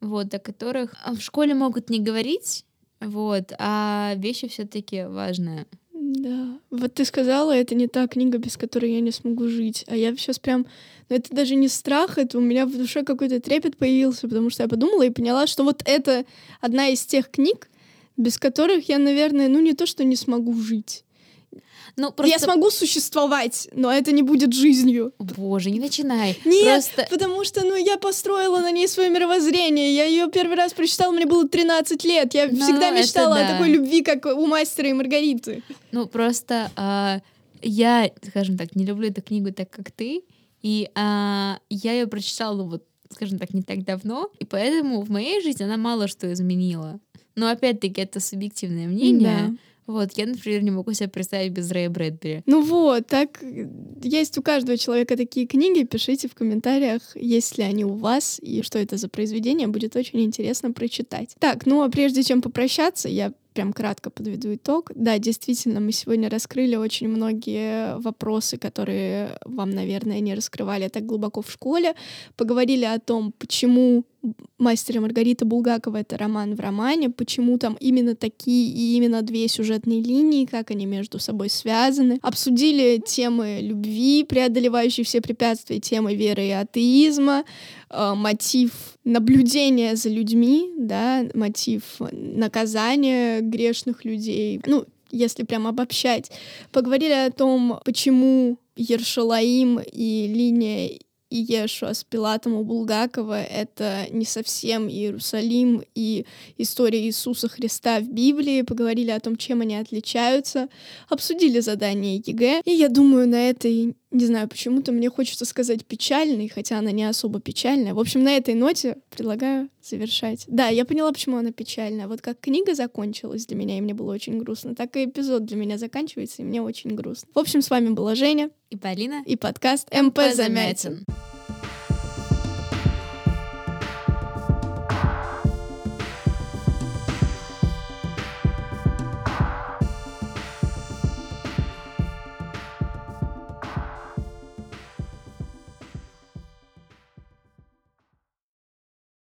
вот, о которых а, в школе могут не говорить, вот, а вещи все-таки важные. Да. Вот ты сказала, это не та книга, без которой я не смогу жить. А я сейчас прям... Ну, это даже не страх, это у меня в душе какой-то трепет появился, потому что я подумала и поняла, что вот это одна из тех книг, без которых я, наверное, ну не то, что не смогу жить. Ну, просто... Я смогу существовать, но это не будет жизнью. Боже, не начинай. Нет, Просто... потому что, ну, я построила на ней свое мировоззрение. Я ее первый раз прочитала, мне было 13 лет. Я Ну, всегда мечтала да. о такой любви, как у мастера и Маргариты. Ну, просто а, я, скажем так, не люблю эту книгу так, как ты, и а, я ее прочитала вот, скажем так, не так давно, и поэтому в моей жизни она мало что изменила. Но опять-таки это субъективное мнение. Да. Вот, я, например, не могу себе представить без Рэя Брэдбери. Ну вот, так есть у каждого человека такие книги. Пишите в комментариях, есть ли они у вас и что это за произведение. Будет очень интересно прочитать. Так, ну а прежде чем попрощаться, я прям кратко подведу итог. Да, действительно, мы сегодня раскрыли очень многие вопросы, которые вам, наверное, не раскрывали так глубоко в школе. Поговорили о том, почему «Мастер Маргарита» Булгакова — это роман в романе, почему там именно такие и именно две сюжетные линии, как они между собой связаны. Обсудили темы любви, преодолевающие все препятствия, темы веры и атеизма, э, мотив наблюдения за людьми, да, мотив наказания грешных людей. Ну, если прям обобщать. Поговорили о том, почему Ершалаим и линия Иешуа с Пилатом у Булгакова — это не совсем Иерусалим и история Иисуса Христа в Библии, поговорили о том, чем они отличаются, обсудили задание ЕГЭ, и я думаю, на этой, не знаю, почему-то мне хочется сказать печальной, хотя она не особо печальная. В общем, на этой ноте предлагаю завершать. Да, я поняла, почему она печальная. Вот как книга закончилась для меня, и мне было очень грустно, так и эпизод для меня заканчивается, и мне очень грустно. В общем, с вами была Женя И Полина? и подкаст МП Замятин.